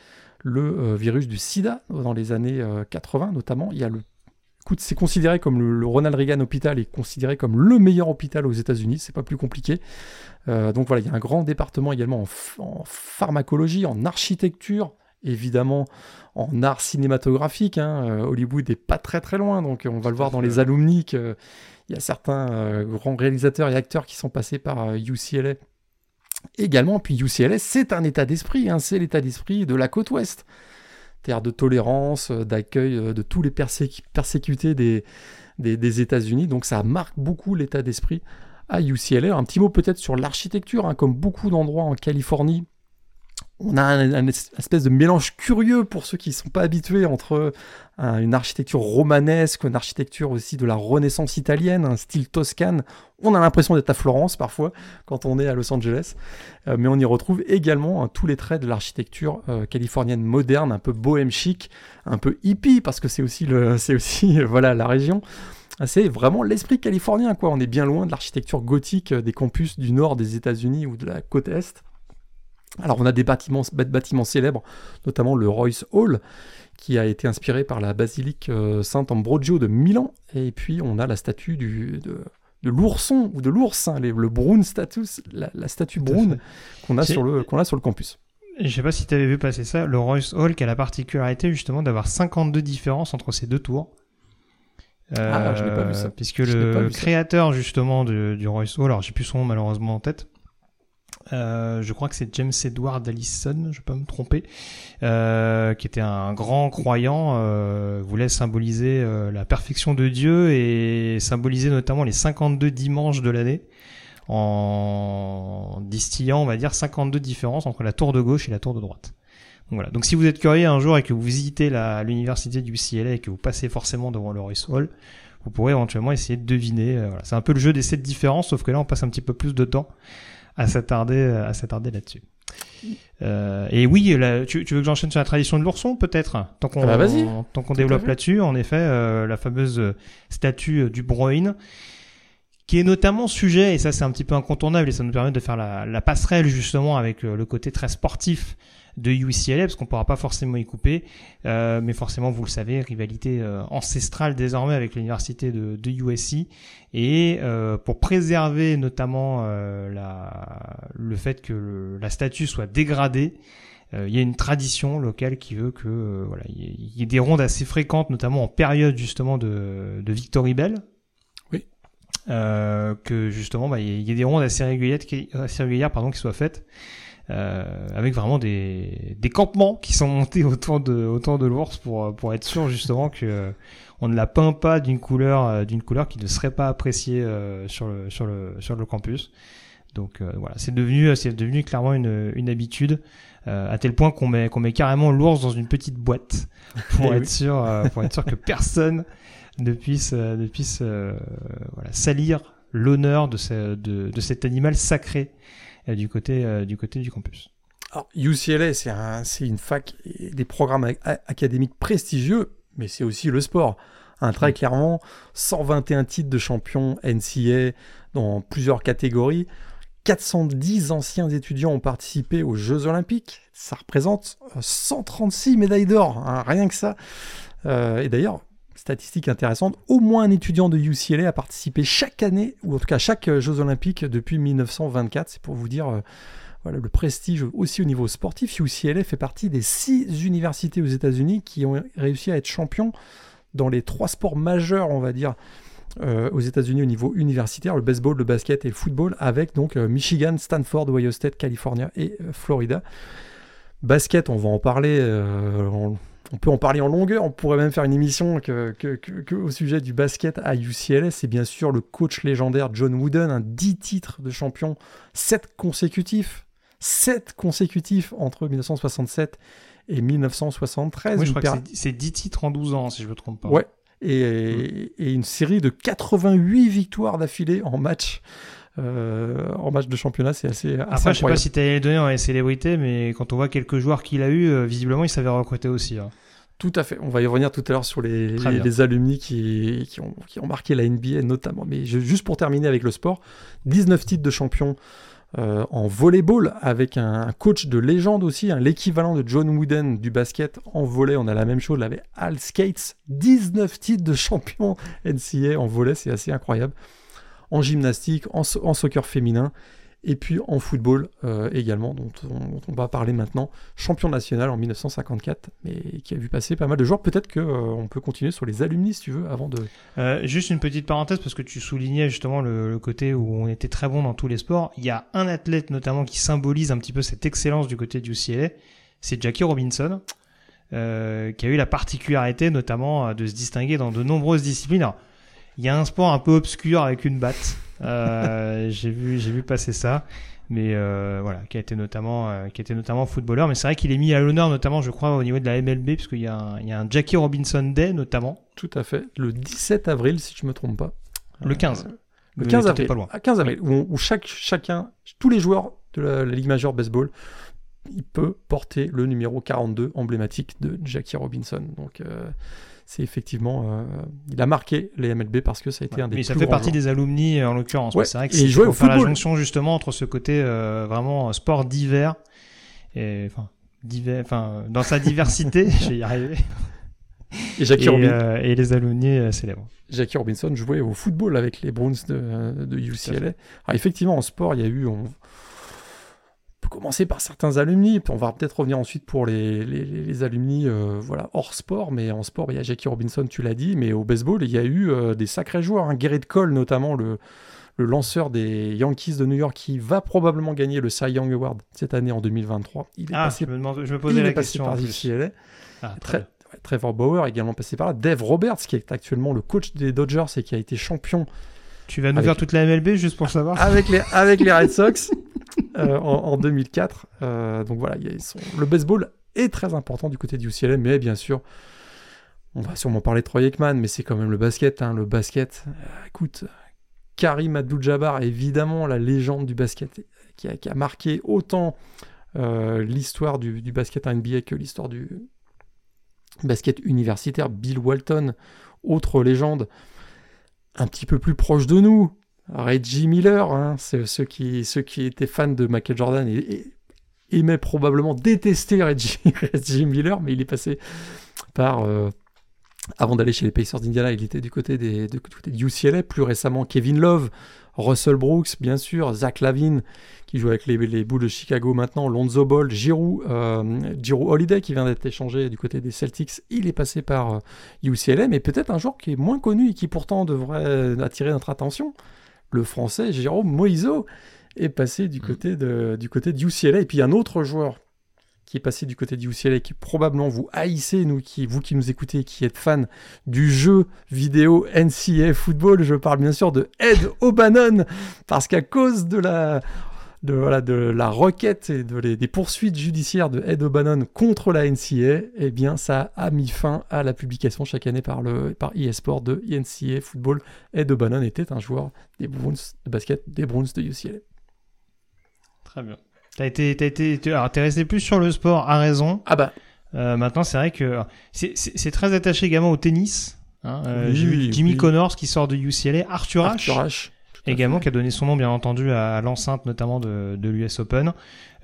le euh, virus du sida dans les années 80 notamment. C'est considéré comme le, Ronald Reagan Hospital est considéré comme le meilleur hôpital aux États-Unis, c'est pas plus compliqué. donc voilà, il y a un grand département également en, pharmacologie, en architecture, évidemment en art cinématographique. Hein. Hollywood est pas très très loin, donc on va le voir dans les alumni il y a certains euh, grands réalisateurs et acteurs qui sont passés par UCLA euh, également. Puis UCLA, c'est un état d'esprit, hein, c'est l'état d'esprit de la côte ouest. Terre de tolérance, euh, d'accueil de tous les persécutés des, des, États-Unis. Donc ça marque beaucoup l'état d'esprit à UCLA. Un petit mot peut-être sur l'architecture, hein, comme beaucoup d'endroits en Californie. On a un, espèce de mélange curieux pour ceux qui ne sont pas habitués entre une architecture romanesque, une architecture aussi de la Renaissance italienne, un style toscane. On a l'impression d'être à Florence parfois quand on est à Los Angeles, euh, mais on y retrouve également hein, tous les traits de l'architecture euh, californienne moderne, un peu bohème chic, un peu hippie parce que c'est aussi le, c'est aussi voilà la région. C'est vraiment l'esprit californien quoi. On est bien loin de l'architecture gothique des campus du nord des États-Unis ou de la côte est. Alors on a des bâtiments, bâtiments célèbres, notamment le Royce Hall, qui a été inspiré par la basilique euh, Saint-Ambrogio de Milan. Et puis on a la statue du, de, l'ourson ou de l'ours, hein, le Brown status, la, statue Brown qu'on a, sur le, qu'on a sur le campus. Je sais pas si tu avais vu passer ça, le Royce Hall qui a la particularité justement d'avoir 52 différences entre ces deux tours. ah, je n'ai pas vu ça. Euh, puisque le créateur justement du Royce Hall, alors j'ai plus son nom malheureusement en tête, euh, je crois que c'est James Edward Allison, je peux me tromper, euh, qui était un grand croyant, euh, voulait symboliser euh, la perfection de Dieu et symboliser notamment les 52 dimanches de l'année en distillant, on va dire, 52 différences entre la tour de gauche et la tour de droite. Donc voilà. Donc si vous êtes curieux un jour et que vous visitez l'université du UCLA et que vous passez forcément devant le Royce Hall, vous pourrez éventuellement essayer de deviner. Euh, voilà. C'est un peu le jeu des sept différences, sauf que là on passe un petit peu plus de temps à s'attarder à s'attarder là-dessus. Euh, et oui, tu, tu, veux que j'enchaîne sur la tradition de l'ourson, peut-être? Tant qu'on ah bah tant qu'on développe là-dessus, en effet, euh, la fameuse statue euh, du Broin, qui est notamment sujet, et ça c'est un petit peu incontournable, et ça nous permet de faire la, la passerelle justement avec le côté très sportif de UCLA, parce qu'on pourra pas forcément y couper, euh, mais forcément, vous le savez, rivalité euh, ancestrale désormais avec l'université de, de, USC, et euh, pour préserver notamment euh, la, le fait que la statue soit dégradée, euh, il y a une tradition locale qui veut que voilà, il y, ait des rondes assez fréquentes, notamment en période justement de, de Victory Bell, oui. que justement bah, il y, ait des rondes assez régulières, assez régulières pardon, qui soient faites. Euh, avec vraiment des, des campements qui sont montés autour de autour de l'ours pour pour être sûr justement que euh, on ne la peint pas d'une couleur euh, d'une couleur qui ne serait pas appréciée sur le sur le sur le campus. Donc voilà, c'est devenu c'est devenu clairement une une habitude à tel point qu'on met qu'on met carrément l'ours dans une petite boîte pour eh être sûr pour être sûr que personne ne puisse ne puisse voilà salir l'honneur de, ce, de, de cet animal sacré euh, du côté, euh, du côté du campus. Alors, UCLA, c'est un, une fac, des programmes académiques prestigieux, mais c'est aussi le sport. Très clairement, 121 titres de champion NCA dans plusieurs catégories. 410 anciens étudiants ont participé aux Jeux Olympiques. Ça représente 136 médailles d'or, hein, rien que ça. Euh, et d'ailleurs, statistique intéressante, au moins un étudiant de UCLA a participé chaque année, ou en tout cas chaque euh, Jeux Olympiques depuis 1924. C'est pour vous dire euh, voilà, le prestige aussi au niveau sportif. UCLA fait partie des six universités aux États-Unis qui ont réussi à être champions dans les trois sports majeurs, on va dire, euh, aux États-Unis au niveau universitaire, le baseball, le basket et le football, avec donc Michigan, Stanford, Ohio State, California et Florida. Basket, on va en parler peut en parler en longueur, on pourrait même faire une émission que, au sujet du basket à UCLA. C'est bien sûr le coach légendaire John Wooden, un 10 titres de champion, 7 consécutifs, 7 consécutifs entre 1967 et 1973. Oui, je crois que c'est 10 titres en 12 ans, si je ne me trompe pas. Ouais, et, et, une série de 88 victoires d'affilée en match. Euh, en match de championnat, c'est assez, assez, Après, je sais pas si tu as les données en célébrité, mais quand on voit quelques joueurs qu'il a eu, euh, visiblement, il savait recruter aussi. Hein. Tout à fait. On va y revenir tout à l'heure sur les, les, alumni qui, qui, ont, qui, ont, marqué la NBA notamment. Mais juste pour terminer avec le sport, 19 titres de champion euh, en volleyball avec un, coach de légende aussi, hein, l'équivalent de John Wooden du basket en volley. On a la même chose avec Al Skates, 19 titres de champion NCA en volley, c'est assez incroyable en gymnastique, en, soccer féminin, et puis en football euh, également, dont on, va parler maintenant, champion national en 1954, mais qui a vu passer pas mal de joueurs. Peut-être qu'on euh, peut continuer sur les alumni, si tu veux, avant de... Euh, juste une petite parenthèse, parce que tu soulignais justement le, côté où on était très bon dans tous les sports. Il y a un athlète notamment qui symbolise un petit peu cette excellence du côté du UCLA, c'est Jackie Robinson, qui a eu la particularité notamment de se distinguer dans de nombreuses disciplines. Il y a un sport un peu obscur avec une batte. Euh, j'ai vu, j'ai vu passer ça. mais euh, voilà, qui a été notamment, euh, qui a été notamment footballeur. Mais c'est vrai qu'il est mis à l'honneur, notamment, je crois, au niveau de la MLB, puisqu'il y, a un, il y a un Jackie Robinson Day, notamment. Tout à fait. Le 17 avril, si je me trompe pas. Le 15. Euh, le 15 avril. Pas loin. À 15 avril, où, où, chaque, chacun, tous les joueurs de la, la Ligue majeure baseball, il peut porter le numéro 42 emblématique de Jackie Robinson. Donc, euh, c'est effectivement, euh, il a marqué les MLB parce que ça a été ouais, un des mais plus ça fait grands partie des alumni en l'occurrence. Ouais, c'est vrai que et au faire la jonction justement entre ce côté euh, vraiment sport d'hiver et enfin divers, enfin dans sa diversité, je vais y arriver. Et Jackie, Et, euh, les alumni euh, célèbres. Jackie Robinson jouait au football avec les Browns de, de UCLA. Alors effectivement, en sport, il y a eu... On, commencer par certains alumni, on va peut-être revenir ensuite pour les, les, les alumni euh, voilà, hors sport, mais en sport, il y a Jackie Robinson, tu l'as dit, mais au baseball, il y a eu euh, des sacrés joueurs. Hein. Garrett Cole, notamment, le, le lanceur des Yankees de New York, qui va probablement gagner le Cy Young Award cette année en 2023. Il est Ah, passé, je me, demande, je me il posais est la passé question. par. UCLA. Ah, très Très-. Ouais, Trevor Bauer également passé par là. Dave Roberts, qui est actuellement le coach des Dodgers et qui a été champion Tu vas nous Avec- faire toute la MLB juste pour savoir. avec les, avec les Red Sox euh, en, en 2004. Euh, donc voilà, le baseball est très important du côté du UCLA, mais bien sûr, on va sûrement parler de Troy Aikman, mais c'est quand même le basket. hein, le basket, euh, écoute, Karim Abdul-Jabbar, évidemment la légende du basket, qui a, marqué autant l'histoire du, du basket en NBA que l'histoire du basket universitaire. Bill Walton, autre légende, un petit peu plus proche de nous. Reggie Miller, hein, ceux, qui, étaient fans de Michael Jordan et, aimaient probablement détester Reggie, Reggie Miller, mais il est passé par... euh, avant d'aller chez les Pacers d'Indiana, il était du côté, des, du de UCLA. Plus récemment, Kevin Love, Russell Brooks, bien sûr, Zach Lavine, qui joue avec les, les Bulls de Chicago maintenant, Lonzo Ball, Giroud, euh, Holiday, qui vient d'être échangé du côté des Celtics. Il est passé par euh, UCLA, mais peut-être un joueur qui est moins connu et qui pourtant devrait attirer notre attention. Le français Jérôme Moiseau est passé du côté de, du côté de UCLA. Et puis un autre joueur qui est passé du côté de UCLA, qui probablement vous haïssez, nous, qui, vous qui nous écoutez, qui êtes fan du jeu vidéo NCAA Football, je parle bien sûr de Ed O'Bannon, parce qu'à cause de la, de, voilà, de la requête et de les- des poursuites judiciaires de Ed O'Bannon contre la NCAA, eh bien, ça a mis fin à la publication chaque année par, le, par eSport de NCAA Football. Ed O'Bannon était un joueur des Browns de basket des Browns de UCLA. Très bien. T'as été, t'as été, alors t'es resté plus sur le sport, à raison. Ah bah, Euh, maintenant, c'est vrai que c'est, très attaché également au tennis. Hein. Euh, Oui, Jimmy oui. Connors qui sort de UCLA, Arthur Ashe Arthur Ashe. à également fait. qui a donné son nom bien entendu à, à l'enceinte notamment de, de l'US Open.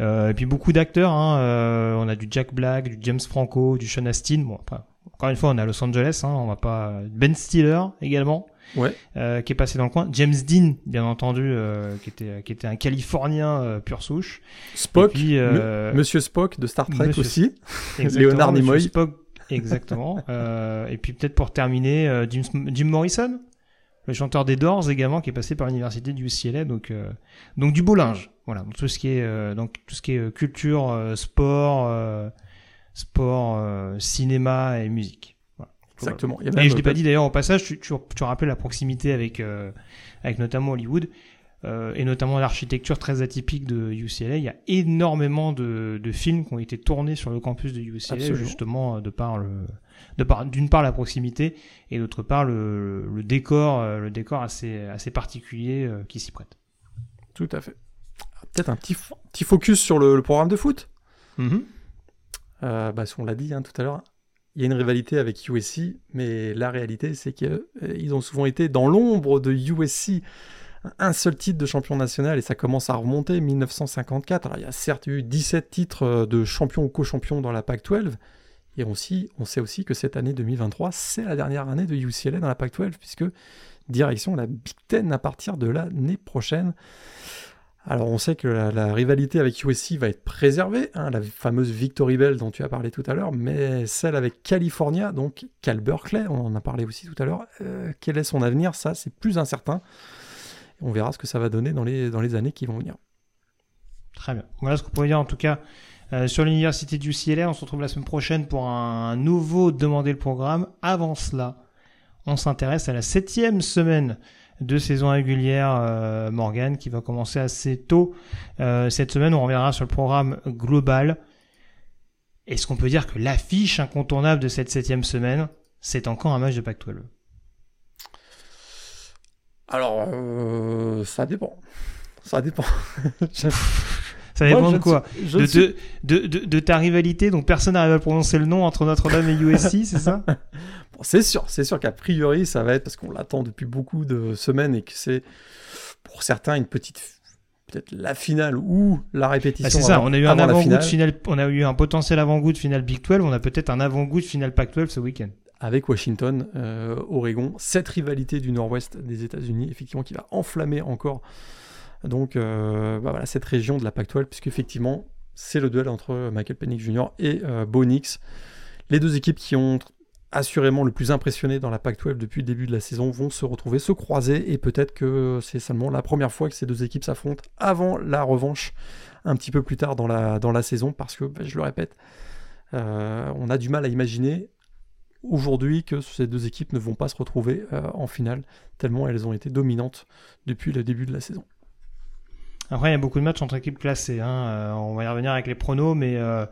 Euh, et puis beaucoup d'acteurs. Hein. Euh, on a du Jack Black, du James Franco, du Sean Astin. Bon, après, encore une fois, on est à Los Angeles. Hein. On va pas Ben Stiller également. Ouais. euh, qui est passé dans le coin. James Dean, bien entendu, euh, qui était qui était un Californien euh, pure souche. Spock, puis, Monsieur Spock de Star Trek Monsieur- aussi. Léonard Nimoy. Spock, exactement. Et puis peut-être pour terminer, Jim, Jim Morrison, le chanteur des Doors également, qui est passé par l'université du UCLA, donc euh, donc du beau linge. Voilà, donc tout ce qui est euh, donc tout ce qui est euh, culture, euh, sport, euh, sport, euh, cinéma et musique. Voilà. Exactement. Il y a Et je l'ai pas dit d'ailleurs au passage, tu, tu, tu rappelles la proximité avec, euh, avec notamment Hollywood euh, et notamment l'architecture très atypique de UCLA. Il y a énormément de, de films qui ont été tournés sur le campus de UCLA Absolument. justement euh, de par le de par d'une part la proximité et d'autre part le, le décor euh, le décor assez assez particulier qui s'y prête. Tout à fait. Peut-être un petit, fo- petit focus sur le, le programme de foot. Euh, bah, on l'a dit hein, tout à l'heure, il y a une rivalité avec USC, mais la réalité, c'est qu'ils ont souvent été dans l'ombre de USC. Un seul titre de champion national et ça commence à remonter 1954. Alors, il y a certes eu 17 titres euh, de champion ou co-champion dans la PAC-12. Et on sait aussi que cette année 2023, c'est la dernière année de UCLA dans la PAC-12, puisque direction la Big Ten à partir de l'année prochaine. Alors on sait que la, la rivalité avec USC va être préservée, hein, la fameuse Victory Bell dont tu as parlé tout à l'heure, mais celle avec California, donc Cal Berkeley, on en a parlé aussi tout à l'heure, euh, quel est son avenir? Ça, c'est plus incertain. On verra ce que ça va donner dans les, années qui vont venir. Très bien. Voilà ce qu'on pourrait dire en tout cas euh, sur l'université du UCLA. On se retrouve la semaine prochaine pour un nouveau Demander le programme. Avant cela, on s'intéresse à la septième semaine de saison régulière, Morgan, qui va commencer assez tôt cette semaine. On reviendra sur le programme global. Est-ce qu'on peut dire que l'affiche incontournable de cette septième semaine, c'est encore un match de Pac-12 Alors, ça dépend. Ça dépend. Ça dépend de quoi de, de, de, ta rivalité, donc personne n'arrive à prononcer le nom entre Notre-Dame et USC, c'est ça C'est sûr, c'est sûr qu'a priori, ça va être parce qu'on l'attend depuis beaucoup de semaines et que c'est pour certains une petite peut-être la finale ou la répétition. Bah, c'est ça, on a eu un avant-goût de finale, on a eu un potentiel avant-goût de finale Big 12, on a peut-être un avant-goût de finale Pac-12 ce week-end. Avec Washington, euh, Oregon, cette rivalité du nord-ouest des États-Unis, effectivement, qui va enflammer encore donc euh, bah cette région de la Pac-12, puisque effectivement c'est le duel entre Michael Penix Jr. et euh, Bo Nix. Les deux équipes qui ont assurément le plus impressionné dans la Pac-12 depuis le début de la saison vont se retrouver, se croiser, et peut-être que c'est seulement la première fois que ces deux équipes s'affrontent avant la revanche un petit peu plus tard dans la, dans la saison, parce que, bah, je le répète, euh, on a du mal à imaginer aujourd'hui que ces deux équipes ne vont pas se retrouver en finale, tellement elles ont été dominantes depuis le début de la saison. Après, il y a beaucoup de matchs entre équipes classées. Hein. Euh, on va y revenir avec les pronos, mais euh,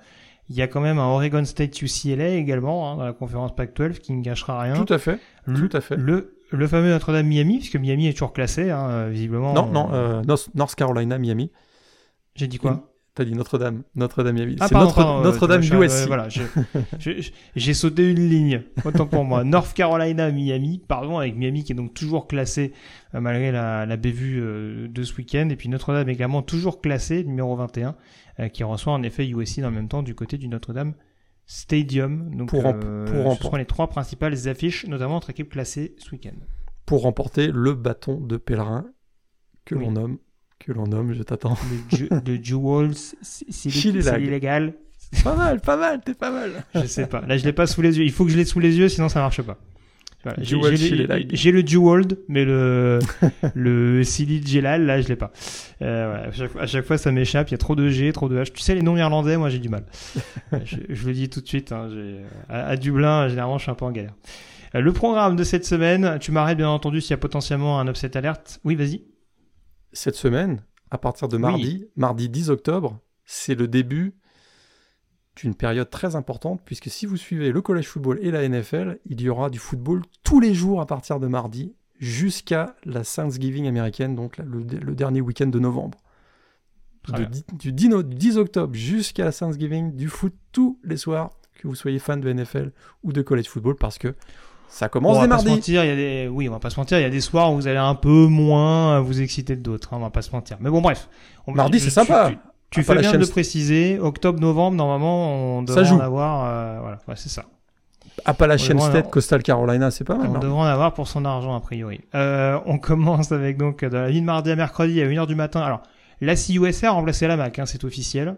il y a quand même un Oregon State UCLA également hein, dans la conférence Pac-12 qui ne gâchera rien. Tout à fait. Le, Tout à fait. Le, le fameux Notre-Dame Miami, puisque Miami est toujours classé, hein, visiblement. Non, non, euh, North Carolina Miami. J'ai dit quoi? T'as dit Notre-Dame, Notre-Dame Miami. Ah, c'est Notre, Notre-Dame USC. voilà, j'ai sauté une ligne, autant pour moi. North Carolina, Miami, pardon, avec Miami qui est donc toujours classé euh, malgré la, la bévue euh, de ce week-end. Et puis Notre-Dame également toujours classé, numéro 21, euh, qui reçoit en effet USC dans le même temps du côté du Notre-Dame Stadium. Donc, pour, pour ce les trois principales affiches, notamment entre équipes classées ce week-end. Pour remporter le bâton de pèlerin que l'on nomme que l'on nomme, je t'attends. Le, Jewels, c'est illégal. Pas mal, pas mal, t'es pas mal. Je sais pas. Là, je l'ai pas sous les yeux. Il faut que je l'ai sous les yeux, sinon ça marche pas. J'ai le Jewel, mais le le Silly Gelal, là, je l'ai pas. Euh, à, chaque, fois, ça m'échappe. Il y a trop de G, trop de H. Tu sais, les noms irlandais, moi, j'ai du mal. je, je, le dis tout de suite. Hein, à, à, Dublin, généralement, je suis un peu en galère. Euh, le programme de cette semaine, tu m'arrêtes bien entendu s'il y a potentiellement un upset alerte. Oui, vas-y cette semaine, à partir de mardi, mardi 10 octobre, c'est le début d'une période très importante, puisque si vous suivez le college football et la NFL, il y aura du football tous les jours à partir de mardi jusqu'à la Thanksgiving américaine, donc le, dernier week-end de novembre. du, 10, octobre jusqu'à la Thanksgiving, du foot tous les soirs, que vous soyez fan de NFL ou de college football, parce que ça commence dès mardi. mentir, il y a des... Oui, on va pas se mentir, il y a des soirs où vous allez un peu moins vous exciter de d'autres, hein, on va pas se mentir. Mais bon, bref. Mardi, c'est sympa. Tu, fais bien de le préciser. Octobre, novembre, normalement, on devrait en avoir. Euh, voilà, c'est ça. Appalachian State, Coastal Carolina, c'est pas mal. On devrait en avoir pour son argent, a priori. Euh, on commence avec donc de la ligne mardi à mercredi à 1h du matin. Alors, la CUSR a remplacé la MAC, hein, c'est officiel.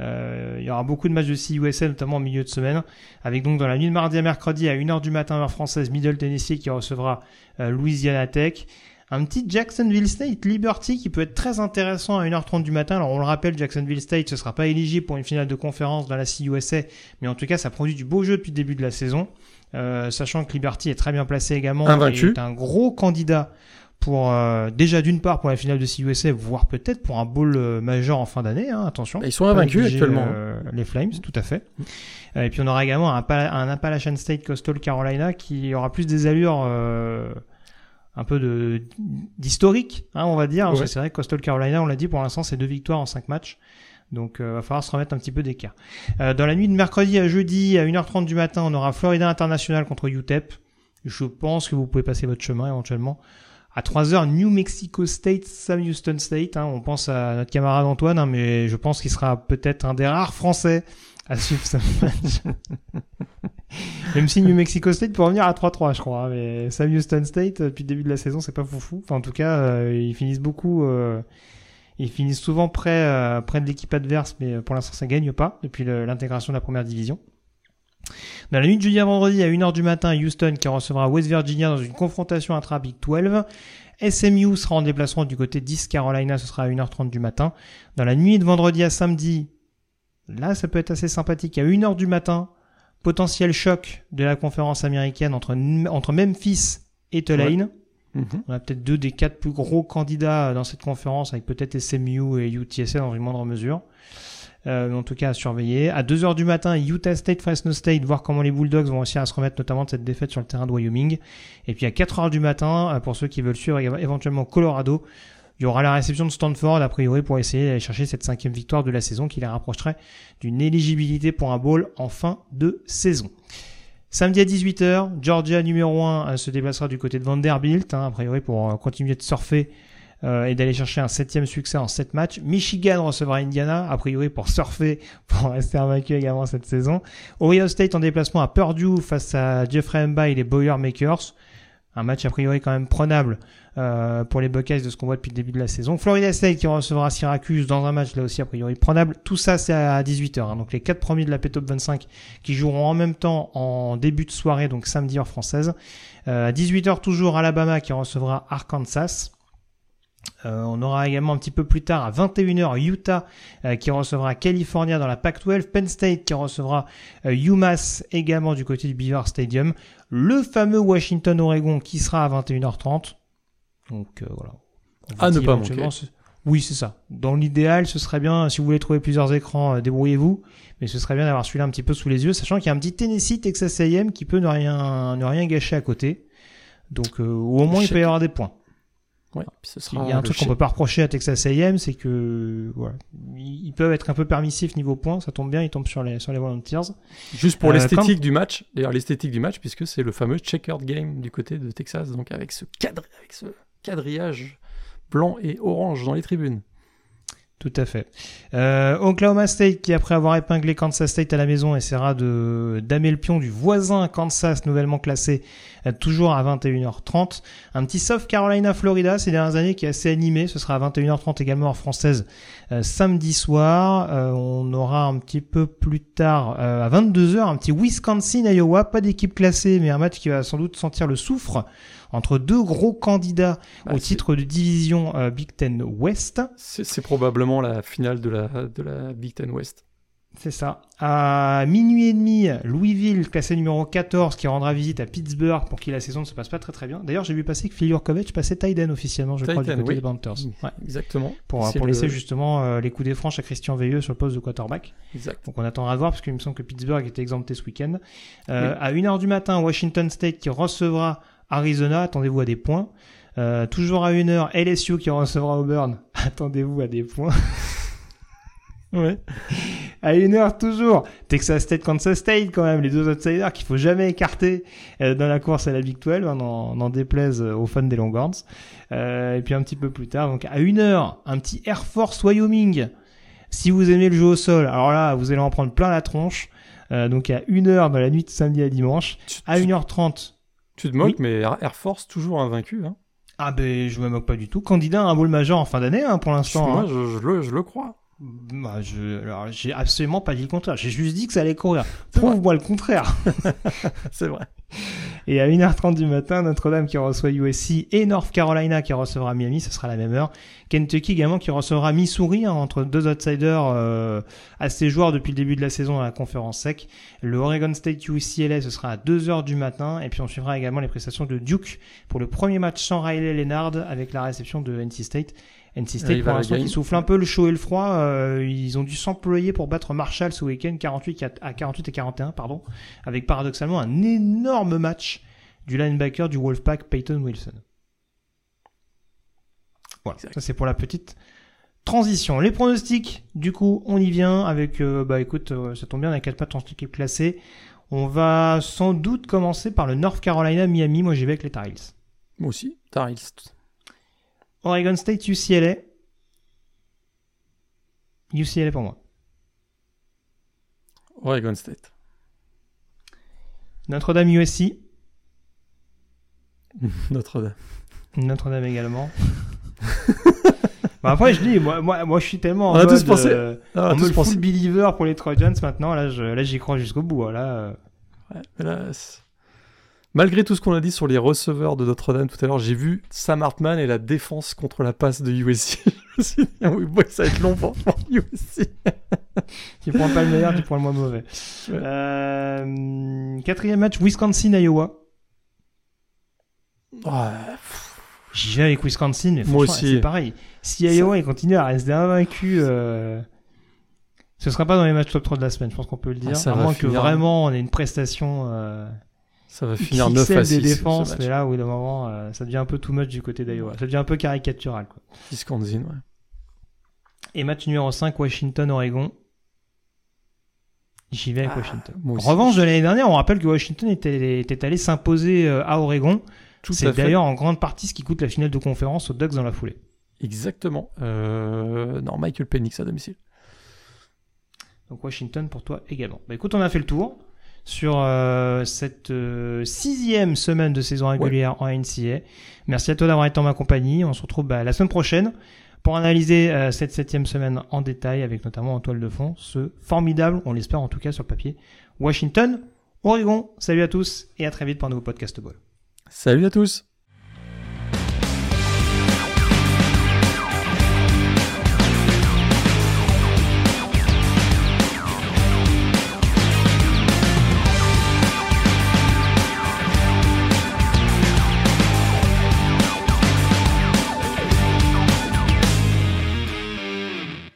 Euh, il y aura beaucoup de matchs de CUSA, notamment en milieu de semaine, avec donc dans la nuit de mardi à mercredi à 1h du matin heure française, Middle Tennessee qui recevra euh, Louisiana Tech. Un petit Jacksonville State Liberty qui peut être très intéressant à 1h30 du matin. Alors on le rappelle, Jacksonville State ce sera pas éligible pour une finale de conférence dans la CUSA, mais en tout cas ça produit du beau jeu depuis le début de la saison. Euh, sachant que Liberty est très bien placé également, Invaincu. est un gros candidat pour euh, déjà d'une part pour la finale de CUSA, voire peut-être pour un bowl euh, majeur en fin d'année. Hein, attention. ils sont invaincus actuellement. Euh, les Flames, tout à fait. et puis on aura également un, un, Appalachian State Coastal Carolina qui aura plus des allures un peu de d'historique, hein, on va dire. C'est vrai que Coastal Carolina, on l'a dit, pour l'instant c'est deux victoires en cinq matchs. Donc va falloir se remettre un petit peu d'écart. dans la nuit de mercredi à jeudi à 1h30 du matin, on aura Florida International contre UTEP. Je pense que vous pouvez passer votre chemin éventuellement. À 3h, New Mexico State, Sam Houston State. Hein, on pense à notre camarade Antoine, hein, mais je pense qu'il sera peut-être un des rares Français à suivre ce match. Même si New Mexico State peut revenir à 3-3, je crois. Hein, mais Sam Houston State, depuis le début de la saison, c'est pas foufou. Enfin, en tout cas, euh, ils finissent beaucoup... Euh, ils finissent souvent près, euh, près de l'équipe adverse, mais pour l'instant, ça gagne pas depuis l'intégration de la première division. Dans la nuit de jeudi à vendredi à 1h du matin, Houston qui recevra West Virginia dans une confrontation intra-Big 12. SMU sera en déplacement du côté 10 Carolina, ce sera à 1h30 du matin. Dans la nuit de vendredi à samedi, là ça peut être assez sympathique, à 1h du matin, potentiel choc de la conférence américaine entre, entre Memphis et Tulane. Mhm. On a peut-être deux des quatre plus gros candidats dans cette conférence, avec peut-être SMU et UTSA dans une moindre mesure. Euh, en tout cas à surveiller. À 2h du matin, Utah State, Fresno State, voir comment les Bulldogs vont réussir à se remettre notamment de cette défaite sur le terrain de Wyoming. Et puis à 4h du matin, euh, pour ceux qui veulent suivre éventuellement Colorado, il y aura la réception de Stanford, a priori, pour essayer d'aller chercher cette cinquième victoire de la saison qui les rapprocherait d'une éligibilité pour un bowl en fin de saison. Samedi à 18h, Georgia numéro 1 euh, se déplacera du côté de Vanderbilt, hein, a priori pour euh, continuer de surfer euh, et d'aller chercher un septième succès en sept matchs. Michigan recevra Indiana, a priori pour surfer, pour rester invaincu également cette saison. Ohio State en déplacement à Purdue face à Jeffrey Mba et les Boilermakers. Un match a priori quand même prenable euh, pour les Buckeyes de ce qu'on voit depuis le début de la saison. Florida State qui recevra Syracuse dans un match là aussi a priori prenable. Tout ça c'est à 18h. Hein. Donc les quatre premiers de la P-Top 25 qui joueront en même temps en début de soirée, donc samedi heure française. Euh, à 18h toujours Alabama qui recevra Arkansas. Euh, on aura également un petit peu plus tard à 21h Utah euh, qui recevra California dans la Pac-12, Penn State qui recevra euh, UMass également du côté du Beaver Stadium, le fameux Washington-Oregon qui sera à 21h30. Donc voilà. À ne pas manquer. Oui, c'est ça. Dans l'idéal, ce serait bien, si vous voulez trouver plusieurs écrans, débrouillez-vous. Mais ce serait bien d'avoir celui-là un petit peu sous les yeux, sachant qu'il y a un petit Tennessee Texas A&M qui peut ne rien, ne rien gâcher à côté. Donc, au moins, il peut y avoir des points. Ouais, ce sera il y a un truc qu'on peut pas reprocher à Texas A&M, c'est que voilà, ils peuvent être un peu permissifs niveau points, ça tombe bien, ils tombent sur les sur les Volunteers. Juste pour euh, l'esthétique du match, d'ailleurs l'esthétique du match puisque c'est le fameux checkered game du côté de Texas, donc avec ce cadre, avec ce quadrillage blanc et orange dans les tribunes. Tout à fait. Euh, Oklahoma State, qui après avoir épinglé Kansas State à la maison, essaiera de damer le pion du voisin Kansas, nouvellement classé, euh, toujours à 21h30. Un petit South Carolina Florida ces dernières années qui est assez animé. Ce sera à 21h30 également en française euh, samedi soir. On aura un petit peu plus tard, à 22h, un petit Wisconsin Iowa. Pas d'équipe classée, mais un match qui va sans doute sentir le soufre entre deux gros candidats bah, au titre de division euh, Big Ten West. C'est probablement la finale de la, de la Big Ten West. C'est ça. À minuit et demi, Louisville, classé numéro 14, qui rendra visite à Pittsburgh pour qui la saison ne se passe pas très très bien. D'ailleurs, j'ai vu passer que Phil Jurkovec passait Tiden officiellement, je crois, du côté des Panthers. Ouais. Exactement. Pour, pour laisser justement euh, les coups des franches à Christian Veilleux sur le poste de quarterback. Exact. Donc on attendra de voir, parce qu'il me semble que Pittsburgh était exempté ce week-end. Euh, À 1h du matin, Washington State qui recevra Arizona, attendez-vous à des points. Euh, toujours à une heure, LSU qui recevra Auburn, attendez-vous à des points. ouais. À une heure toujours, Texas State, Kansas State quand même, les deux outsiders qu'il faut jamais écarter euh, dans la course à la Big 12, on en, déplaise aux fans des Longhorns. Euh, et puis un petit peu plus tard, donc à une heure, un petit Air Force Wyoming. Si vous aimez le jeu au sol, alors là, vous allez en prendre plein la tronche. Euh, donc à une heure dans la nuit de samedi à dimanche. À 1h30, tu te moques, mais Air Force toujours invaincu. Hein. Ah ben je me moque pas du tout. Candidat à un bowl major en fin d'année hein, pour l'instant. Moi hein. je, le, je, le, crois. Bah, je, alors j'ai absolument pas dit le contraire. J'ai juste dit que ça allait courir. Prouve-moi le contraire. C'est vrai. Et à 1h30 du matin, Notre-Dame qui reçoit USC et North Carolina qui recevra Miami, ce sera la même heure. Kentucky également qui recevra Missouri hein, entre deux outsiders euh, assez joueurs depuis le début de la saison à la conférence sec. Le Oregon State UCLA ce sera à 2h du matin et puis on suivra également les prestations de Duke pour le premier match sans Riley Leonard avec la réception de NC State. NC State pour l'instant qui souffle un peu le chaud et le froid. Euh, ils ont dû s'employer pour battre Marshall ce week-end 48 à 48 et 41 pardon, avec paradoxalement un énorme match du linebacker du Wolfpack Peyton Wilson. Voilà, ça c'est pour la petite transition. Les pronostics, du coup, on y vient avec, euh, bah écoute, euh, ça tombe bien, on a quatre matchs en équipe classée. On va sans doute commencer par le North Carolina Miami. Moi, j'y vais avec les Tar Moi aussi, Tar Oregon State, UCLA. UCLA pour moi. Oregon State. Notre-Dame USC. Notre-Dame. Notre-Dame également. bah après, je dis, moi, moi, moi, je suis tellement en on a mode, tous pensé. Euh, on me full believer pour les Trojans maintenant. Là, je, là, j'y crois jusqu'au bout. Hein, là, euh. ouais, là, Malgré tout ce qu'on a dit sur les receveurs de Notre-Dame tout à l'heure, j'ai vu Sam Hartman et la défense contre la passe de USC. je me suis dit, ah ça va être long pour USC. tu prends pas le meilleur, tu prends le moins mauvais. Euh, quatrième match, Wisconsin-Iowa. Ouais. J'y vais avec Wisconsin, mais Moi aussi. c'est pareil. Si Iowa il continue à rester invaincu, euh, ce sera pas dans les matchs top 3 de la semaine, je pense qu'on peut le dire. Ah, ça à moins que vraiment on ait une prestation euh, Ça va finir 9 XXL à des 6. ce défenses, mais là, au bout d'un moment, euh, ça devient un peu too much du côté d'Iowa. Ça devient un peu caricatural. Quoi. Wisconsin, ouais. Et match numéro 5, Washington-Oregon. J'y vais avec Ah, Washington. aussi. Revanche de l'année dernière, on rappelle que Washington était, était allé s'imposer euh, à Oregon. Tout C'est d'ailleurs en grande partie ce qui coûte la finale de conférence aux Ducks dans la foulée. Exactement. Euh, non, Michael Penix à domicile. Donc Washington pour toi également. Bah écoute, on a fait le tour sur euh, cette euh, sixième semaine de saison régulière en NCA. Merci à toi d'avoir été en ma compagnie. On se retrouve bah, la semaine prochaine pour analyser euh, cette septième semaine en détail avec notamment en toile de fond ce formidable, on l'espère en tout cas sur le papier, Washington, Oregon. Salut à tous et à très vite pour un nouveau podcast ball. Salut à tous